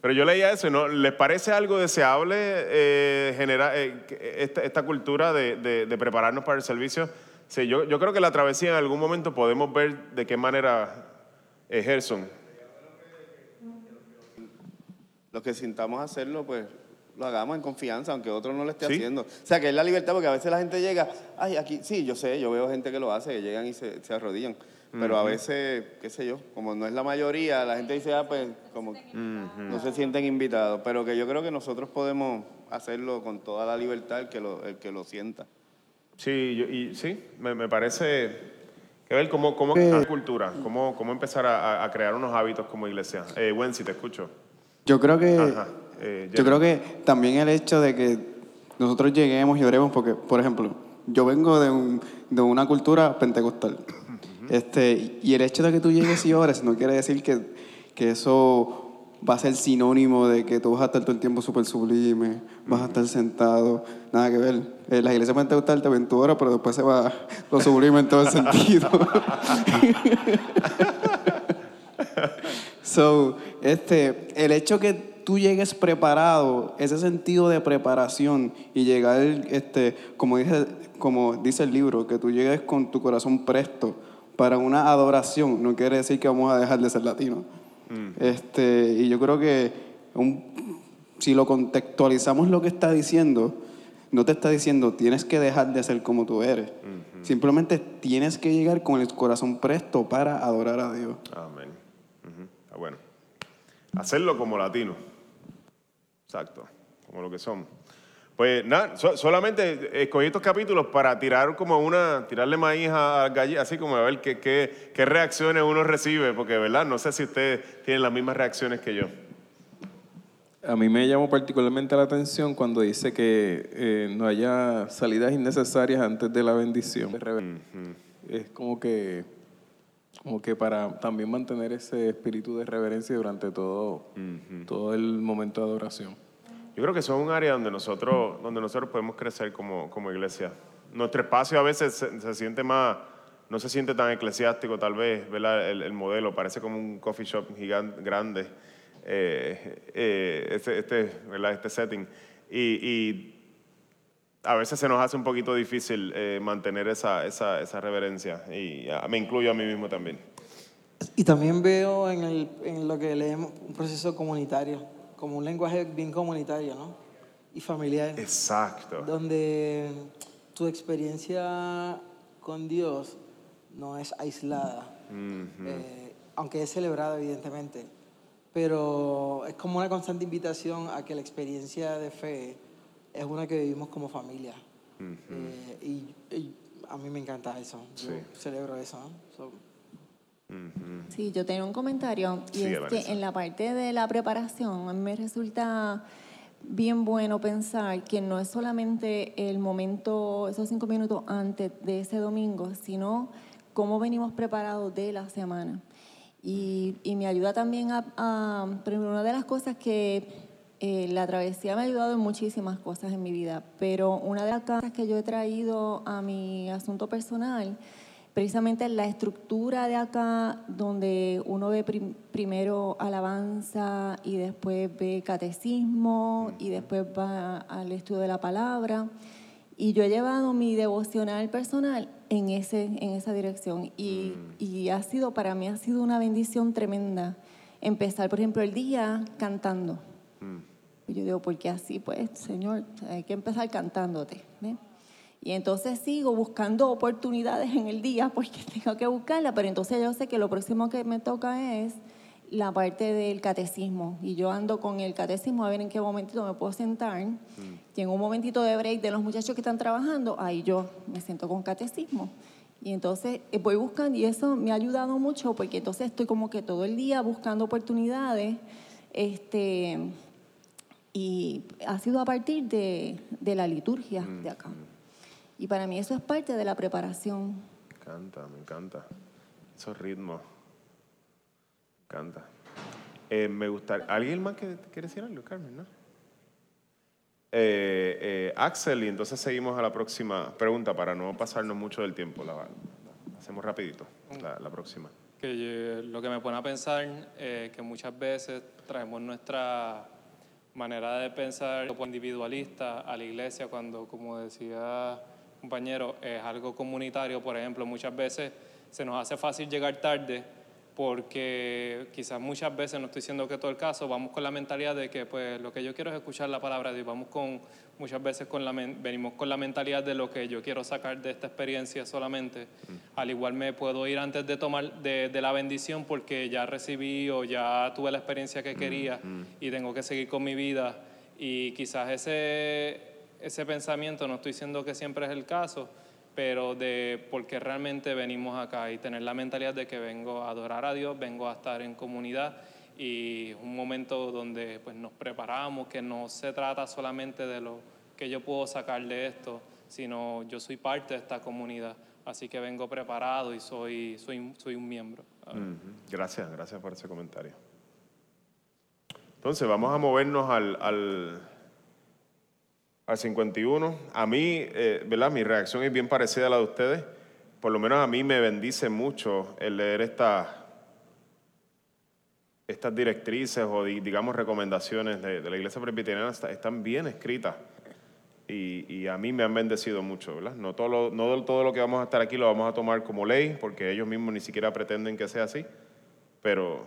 pero yo leía eso, ¿no? ¿Les parece algo deseable eh, generar eh, esta, esta cultura de, de- de prepararnos para el servicio? Sí, yo, yo creo que la travesía en algún momento podemos ver de qué manera eh, Gerson. Los que sintamos hacerlo, pues lo hagamos en confianza, aunque otro no lo esté Sí. haciendo. O sea, que es la libertad, porque a veces la gente llega, ay, aquí, sí, yo sé, yo veo gente que lo hace, que llegan y se, se arrodillan. Pero a veces, qué sé yo, como no es la mayoría, la gente dice, ah, pues, como no se sienten invitados. Pero que yo creo que nosotros podemos hacerlo con toda la libertad, el que lo, el que lo sienta. Sí, yo- y sí, me, me parece que ver cómo, cómo crear cultura, cómo, cómo empezar a, a crear unos hábitos como iglesia. Eh, Wency, te escucho. Yo creo que Ajá, eh, yo creo que también el hecho de que nosotros lleguemos y oremos, porque, por ejemplo, yo vengo de, un- de una cultura pentecostal. este, y el hecho de que tú llegues y ores no quiere decir que, que eso va a ser sinónimo de que tú vas a estar todo el tiempo súper sublime, vas a estar sentado, nada que ver. Eh, la iglesia pentecostal te ven tu hora, pero después se va lo sublime en todo el sentido. [LAUGHS] [LAUGHS] So, este, el hecho que tú llegues preparado, ese sentido de preparación y llegar, este, como dice, como dice el libro, que tú llegues con tu corazón presto para una adoración no quiere decir que vamos a dejar de ser latinos. Este, y yo creo que un- si lo contextualizamos lo que está diciendo, no te está diciendo tienes que dejar de ser como tú eres. Simplemente tienes que llegar con el corazón presto para adorar a Dios. Amén. Está bueno. Hacerlo como latino. Exacto. Como lo que somos. Pues nada, so- solamente escogí estos capítulos para tirar como una, tirarle maíz a galli, así como a ver qué, qué, qué reacciones uno recibe, porque verdad, no sé si ustedes tienen las mismas reacciones que yo. A mí me llamó particularmente la atención cuando dice que eh, no haya salidas innecesarias antes de la bendición. Es como que, como que para también mantener ese espíritu de reverencia durante todo, todo el momento de adoración. Yo creo que eso es un área donde nosotros, donde nosotros podemos crecer como, como iglesia. Nuestro espacio a veces se, se siente más, no se siente tan eclesiástico tal vez, ¿verdad? El, el modelo parece como un coffee shop gigante, grande, eh, eh, este, este, ¿verdad? este setting. Y, y a veces se nos hace un poquito difícil eh, mantener esa, esa, esa reverencia. Y ah, me incluyo a mí mismo también. Y también veo en, el, en lo que leemos un proceso comunitario, como un lenguaje bien comunitario, ¿no? Y familiar. Exacto. Donde tu experiencia con Dios no es aislada, Ujú. eh, aunque es celebrada evidentemente, pero es como una constante invitación a que la experiencia de fe es una que vivimos como familia. Eh, y, y a mí me encanta eso, yo Sí. celebro eso. ¿no? So, Sí, yo tenía un comentario y Sigue, es Vanessa. que en la parte de la preparación a mí me resulta bien bueno pensar que no es solamente el momento, esos cinco minutos antes de ese domingo, sino cómo venimos preparados de la semana. Y, y me ayuda también a, a- una de las cosas que eh, la travesía me ha ayudado en muchísimas cosas en mi vida, pero una de las cosas que yo he traído a mi asunto personal precisamente la estructura de acá, donde uno ve prim- primero alabanza y después ve catecismo y después va al estudio de la palabra. Y yo he llevado mi devocional personal en, ese, en esa dirección y, y ha sido, para mí ha sido una bendición tremenda empezar, por ejemplo, el día cantando. Y yo digo, porque así, pues, Señor, hay que empezar cantándote. ¿ves? Y entonces sigo buscando oportunidades en el día porque [LAUGHS] tengo que buscarla, pero entonces yo sé que lo próximo que me toca es la parte del catecismo. Y yo ando con el catecismo a ver en qué momentito me puedo sentar. Y en un momentito de break de los muchachos que están trabajando, ahí yo me siento con catecismo. Y entonces eh, voy buscando y eso me ha ayudado mucho porque entonces estoy como que todo el día buscando oportunidades. Este, y ha sido a partir de, de la liturgia de acá. Y para mí eso es parte de la preparación. Me encanta, me encanta. Esos ritmos. Me encanta. Eh, me gustaría. ¿Alguien más que quiere decir algo, Carmen? ¿No? Eh, eh, Axel, y entonces seguimos a la próxima pregunta para no pasarnos mucho del tiempo. La, la- hacemos rapidito la, la próxima. Que yo- lo que me pone a pensar es que muchas veces traemos nuestra manera de pensar individualista a la iglesia cuando, como decía compañero, es algo comunitario. Por ejemplo, muchas veces se nos hace fácil llegar tarde porque quizás muchas veces, no estoy diciendo que todo el caso, vamos con la mentalidad de que pues lo que yo quiero es escuchar la palabra de Dios, vamos con, muchas veces con la, venimos con la mentalidad de lo que yo quiero sacar de esta experiencia solamente. Al igual me puedo ir antes de tomar de, de la bendición porque ya recibí o ya tuve la experiencia que quería y tengo que seguir con mi vida. Y quizás ese, ese pensamiento, no estoy diciendo que siempre es el caso, pero de por qué realmente venimos acá y tener la mentalidad de que vengo a adorar a Dios, vengo a estar en comunidad y un momento donde pues, nos preparamos, que no se trata solamente de lo que yo puedo sacar de esto, sino yo soy parte de esta comunidad, así que vengo preparado y soy, soy, soy un miembro. Gracias, gracias por ese comentario. Entonces, vamos a movernos al, al, al 51. A mí, eh, ¿verdad? Mi reacción es bien parecida a la de ustedes. Por lo menos a mí me bendice mucho el leer estas estas directrices o di- digamos recomendaciones de, la Iglesia Presbiteriana está- están bien escritas. y, a mí me han bendecido mucho, ¿verdad? No todo, lo, no todo lo que vamos a estar aquí lo vamos a tomar como ley, porque ellos mismos ni siquiera pretenden que sea así, pero,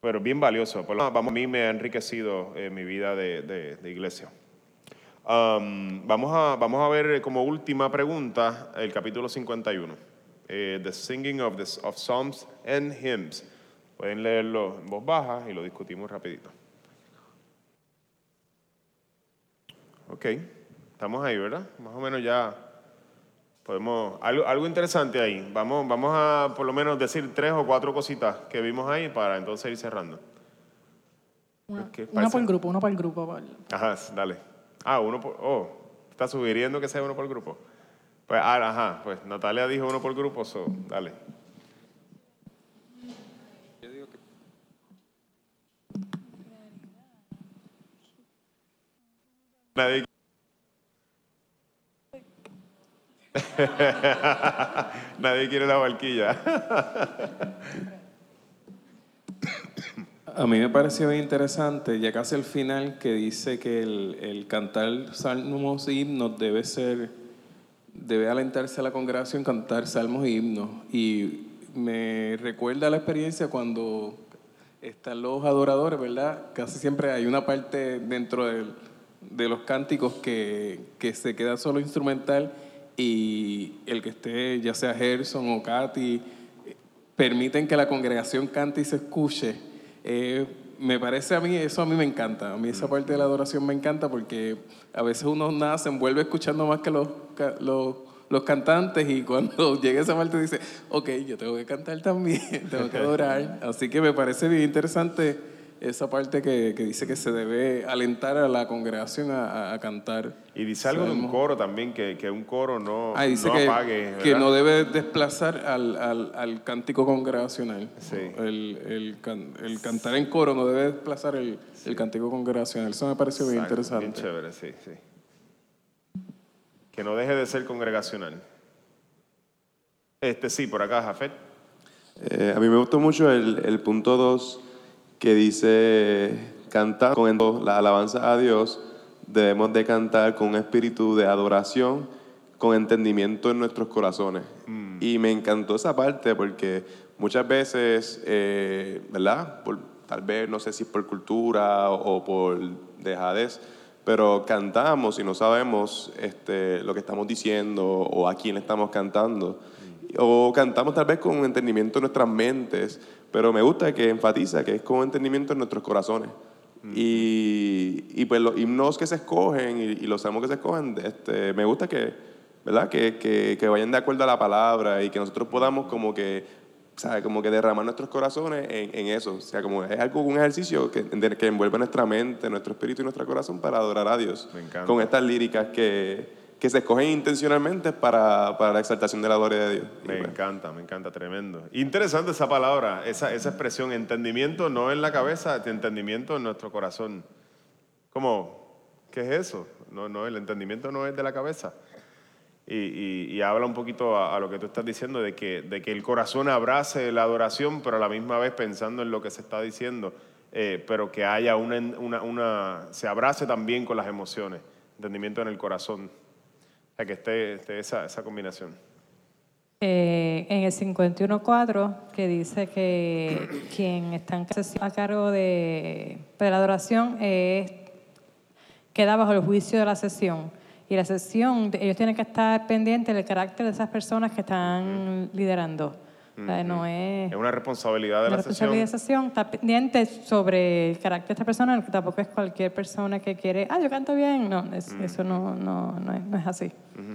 pero bien valioso. Por lo vamos, a mí me ha enriquecido eh, mi vida de iglesia. Um, vamos, a, vamos a ver como última pregunta el capítulo 51, eh, The Singing of, the, of Psalms and Hymns. Pueden leerlo en voz baja y lo discutimos rapidito. Ok, estamos ahí, ¿verdad? Más o menos ya podemos... Algo, algo interesante ahí. Vamos, vamos a por lo menos decir tres o cuatro cositas que vimos ahí para entonces ir cerrando. Una, ¿Qué una parece? por grupo, uno por grupo. por- Ajá, dale. Ah, uno por... Oh, está sugiriendo que sea uno por grupo. Pues, ah, ajá, pues Natalia dijo uno por grupo, so, dale. Nadie... [LAUGHS] Nadie quiere la barquilla. [LAUGHS] A mí me pareció bien interesante, ya casi al final, que dice que el, el cantar salmos e himnos debe ser, debe alentarse a la congregación cantar salmos e himnos. Y me recuerda la experiencia cuando están los adoradores, ¿verdad? Casi siempre hay una parte dentro del- de los cánticos que, que se queda solo instrumental y el que esté, ya sea Gerson o Katy, permiten que la congregación cante y se escuche. Eh, me parece a mí, eso a mí me encanta. A mí esa parte de la adoración me encanta porque a veces uno nada se envuelve escuchando más que los, los, los cantantes y cuando [LAUGHS] llega esa parte dice, ok, yo tengo que cantar también, [LAUGHS] tengo que adorar. Así que me parece bien interesante esa parte que, que dice que se debe alentar a la congregación a, a- a cantar. Y dice algo de un coro también, que, que un coro no, Ah, dice no que, apague. que no debe desplazar al, al, al cántico congregacional. El, el, can- el cantar en coro no debe desplazar el, el cántico congregacional. Eso me pareció bien interesante. Bien chévere, sí, sí. Que no deje de ser congregacional. Este sí, por acá, Jafet. Eh, a mí me gustó mucho el, el punto 2 que dice cantar con la alabanza a Dios. Debemos de cantar con un espíritu de adoración, con entendimiento en nuestros corazones. Y me encantó esa parte porque muchas veces, eh, ¿verdad? Por- tal vez, no sé si por cultura o, o por dejadez, pero cantamos y no sabemos este, lo que estamos diciendo o a quién estamos cantando. O cantamos tal vez con un entendimiento en nuestras mentes, pero me gusta que enfatiza que es con entendimiento en nuestros corazones. Y, y pues los himnos que se escogen y, y los salmos que se escogen, este, me gusta que, ¿verdad? Que, que, que vayan de acuerdo a la palabra y que nosotros podamos como que, ¿sabe? Como que derramar nuestros corazones en, en eso. O sea, como es algo, un ejercicio que, que envuelve nuestra mente, nuestro espíritu y nuestro corazón para adorar a Dios. encanta. Con estas líricas que, que se escogen intencionalmente para, para la exaltación de la gloria de Dios. Me encanta, me encanta, tremendo. Interesante esa palabra, esa, esa expresión, entendimiento no en la cabeza, entendimiento en nuestro corazón. ¿Cómo? ¿Qué es eso? No, no, el entendimiento no es de la cabeza. Y, y- y habla un poquito a, a lo que tú estás diciendo, de que, de que el corazón abrace la adoración, pero a la misma vez pensando en lo que se está diciendo, eh, pero que haya una, una, una- se abrace también con las emociones, entendimiento en el corazón. O sea, que esté, esté esa, esa combinación. Eh, en el 51.4, que dice que quien está a cargo de, de la adoración es, queda bajo el juicio de la sesión. Y la sesión, ellos tienen que estar pendientes del carácter de esas personas que están liderando. O sea, no es... Es una responsabilidad de La responsabilidad sesión. está pendiente sobre el carácter de esta persona, que tampoco es cualquier persona que quiere, ah, yo canto bien. No, es- eso no, no, no, es, no es así.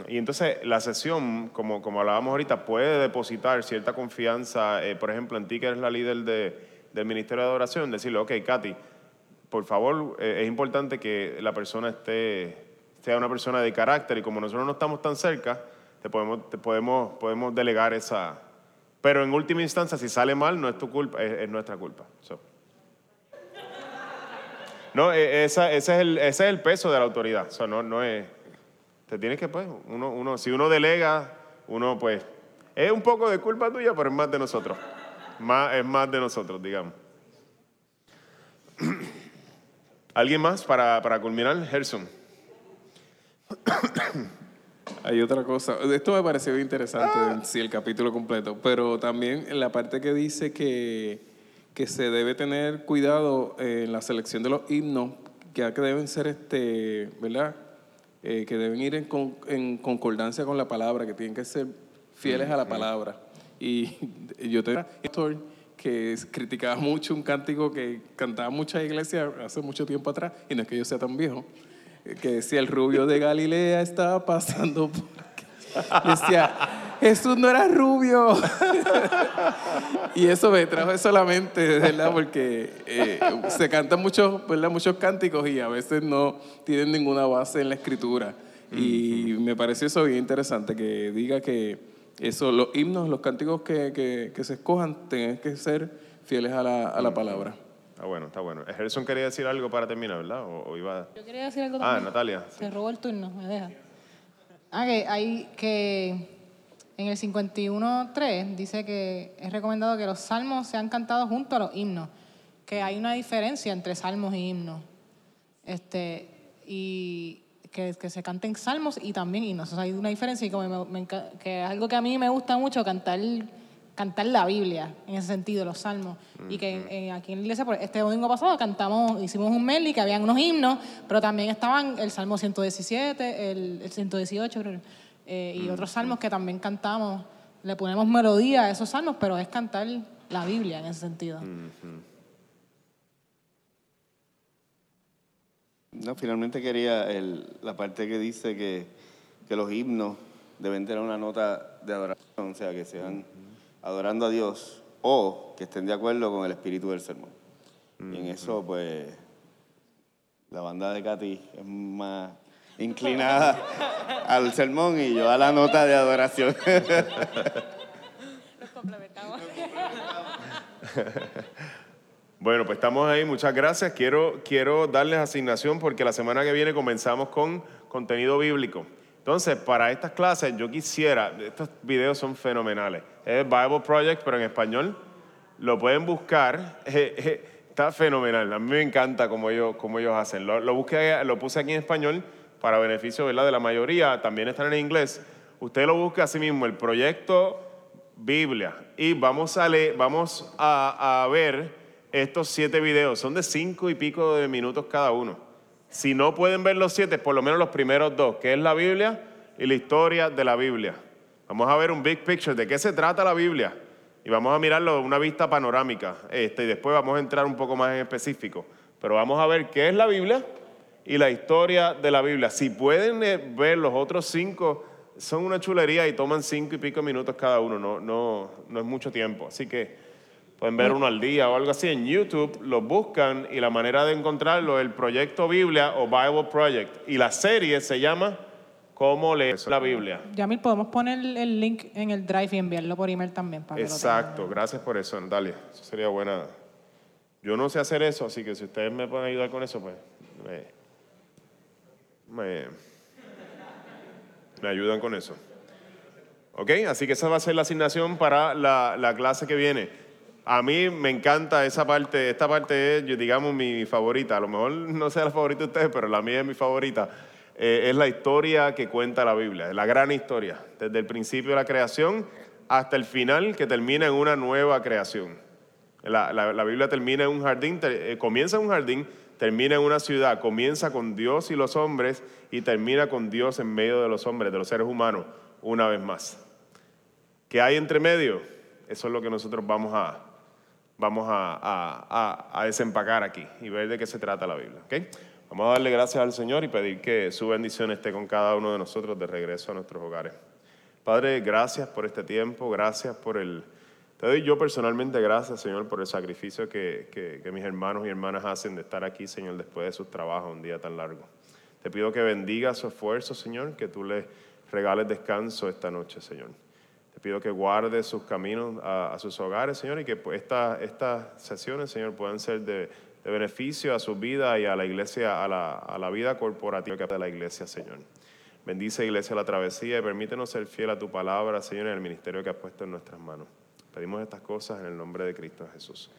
Y entonces la sesión, como, como hablábamos ahorita, puede depositar cierta confianza, eh, por ejemplo, en ti que eres la líder de- del Ministerio de Adoración, decirle, ok, Katy, por favor, eh, es importante que la persona esté, sea una persona de carácter y como nosotros no estamos tan cerca, te podemos, te podemos, podemos delegar esa... Pero en última instancia, si sale mal, no es tu culpa, es, es nuestra culpa. No, esa- ese, es el, peso de la autoridad. No, es... Te tienes que, pues, uno, uno, si uno delega, uno, pues, es un poco de culpa tuya, pero es más de nosotros. Es más de nosotros, digamos. [CLEARS THROAT] ¿Alguien más para, para culminar? Gerson. Hay otra cosa. Esto me pareció interesante, sí, el capítulo completo, pero también la parte que dice que, que se debe tener cuidado en la selección de los himnos, que que deben ser, este, ¿verdad? Eh, que deben ir en, con- en concordancia con la palabra, que tienen que ser fieles a la palabra. Y [LAUGHS] yo te que criticaba mucho un cántico que cantaba muchas iglesias hace mucho tiempo atrás, y no es que yo sea tan viejo, eh, que decía el rubio de Galilea estaba pasando por aquí. Decía, Jesús no era rubio. y eso me trajo eso a la mente, ¿verdad? Porque eh, se cantan muchos, ¿verdad? muchos cánticos y a veces no tienen ninguna base en la escritura. Y me pareció eso bien interesante, que diga que eso, los himnos, los cánticos que, que- que se escojan, tienen que ser fieles a la, a la palabra. Está bueno, está bueno. Gerson quería decir algo para terminar, ¿verdad? O, o iba... Yo quería decir algo Ah, también. Natalia. Se robó el turno, me deja. Ah, que hay que en el 51.3 dice que es recomendado que los salmos sean cantados junto a los himnos, que hay una diferencia entre salmos y himnos. Este, y que, que se canten salmos y también himnos. O sea, hay una diferencia y como me- me que es algo que a mí me gusta mucho cantar cantar la Biblia en ese sentido, los salmos. Y que en- en- aquí en la iglesia, pues, este domingo pasado cantamos, hicimos un medley que habían unos himnos, pero también estaban el Salmo 117, el, el 118, creo, eh, y otros salmos que también cantamos. Le ponemos melodía a esos salmos, pero es cantar la Biblia en ese sentido. No, finalmente quería el- la parte que dice que, que los himnos deben tener una nota de adoración, o sea, que sean adorando a Dios o que estén de acuerdo con el espíritu del sermón. Y en eso, pues, la banda de Katy es más inclinada [LAUGHS] al sermón y yo a la nota de adoración. [LAUGHS] Bueno, pues estamos ahí, muchas gracias. Quiero, quiero darles asignación porque la semana que viene comenzamos con contenido bíblico. Entonces, para estas clases yo quisiera, estos videos son fenomenales. Es Bible Project, pero en español. Lo pueden buscar. [LAUGHS] está fenomenal. A mí me encanta cómo ellos, cómo ellos hacen. Lo, lo, busqué, lo puse aquí en español para beneficio ¿verdad? de la mayoría. También están en inglés. Usted lo busca así mismo, el proyecto Biblia. Y vamos a, leer, vamos a, a ver estos siete videos. Son de cinco y pico de minutos cada uno. Si no pueden ver los siete, por lo menos los primeros dos, que es la Biblia y la historia de la Biblia. Vamos a ver un big picture de qué se trata la Biblia. Y vamos a mirarlo de una vista panorámica. Este, y después vamos a entrar un poco más en específico. Pero vamos a ver qué es la Biblia y la historia de la Biblia. Si pueden eh, ver los otros cinco, son una chulería y toman cinco y pico minutos cada uno. No, no, no es mucho tiempo. Así que pueden ver uno al día o algo así. En YouTube los buscan y la manera de encontrarlo es el Proyecto Biblia o Bible Project. Y la serie se llama ¿Cómo leer la Biblia? Yamil, podemos poner el link en el drive y enviarlo por email también. Para que Exacto, gracias por eso, Natalia. Eso sería buena. Yo no sé hacer eso, así que si ustedes me pueden ayudar con eso, pues me, me, me ayudan con eso. ¿Ok? Así que esa va a ser la asignación para la, la clase que viene. A mí me encanta esa parte, esta parte es, digamos, mi favorita. A lo mejor no sea la favorita de ustedes, pero la mía es mi favorita. Eh, es la historia que cuenta la Biblia, la gran historia, desde el principio de la creación hasta el final que termina en una nueva creación. La, la- la Biblia termina en un jardín, eh, comienza en un jardín, termina en una ciudad, comienza con Dios y los hombres y termina con Dios en medio de los hombres, de los seres humanos, una vez más. ¿Qué hay entre medio? Eso es lo que nosotros vamos a, vamos a, a- a- a desempacar aquí y ver de qué se trata la Biblia. ¿ok? Vamos a darle gracias al Señor y pedir que su bendición esté con cada uno de nosotros de regreso a nuestros hogares. Padre, gracias por este tiempo, gracias por el... Te doy yo personalmente gracias, Señor, por el sacrificio que, que- mis hermanos y hermanas hacen de estar aquí, Señor, después de sus trabajos, un día tan largo. Te pido que bendiga su esfuerzo, Señor, que tú les regales descanso esta noche, Señor. Te pido que guarde sus caminos a, sus hogares, Señor, y que pues, esta- estas sesiones, Señor, puedan ser de, de beneficio a su vida y a la iglesia, a la, a la vida corporativa de la iglesia, Señor. Bendice, Iglesia, la travesía y permítenos ser fiel a tu palabra, Señor, en el ministerio que has puesto en nuestras manos. Pedimos estas cosas en el nombre de Cristo Jesús.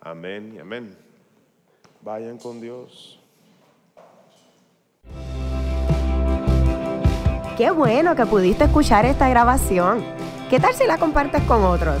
Amén y amén. Vayan con Dios. Qué bueno que pudiste escuchar esta grabación. ¿Qué tal si la compartes con otros?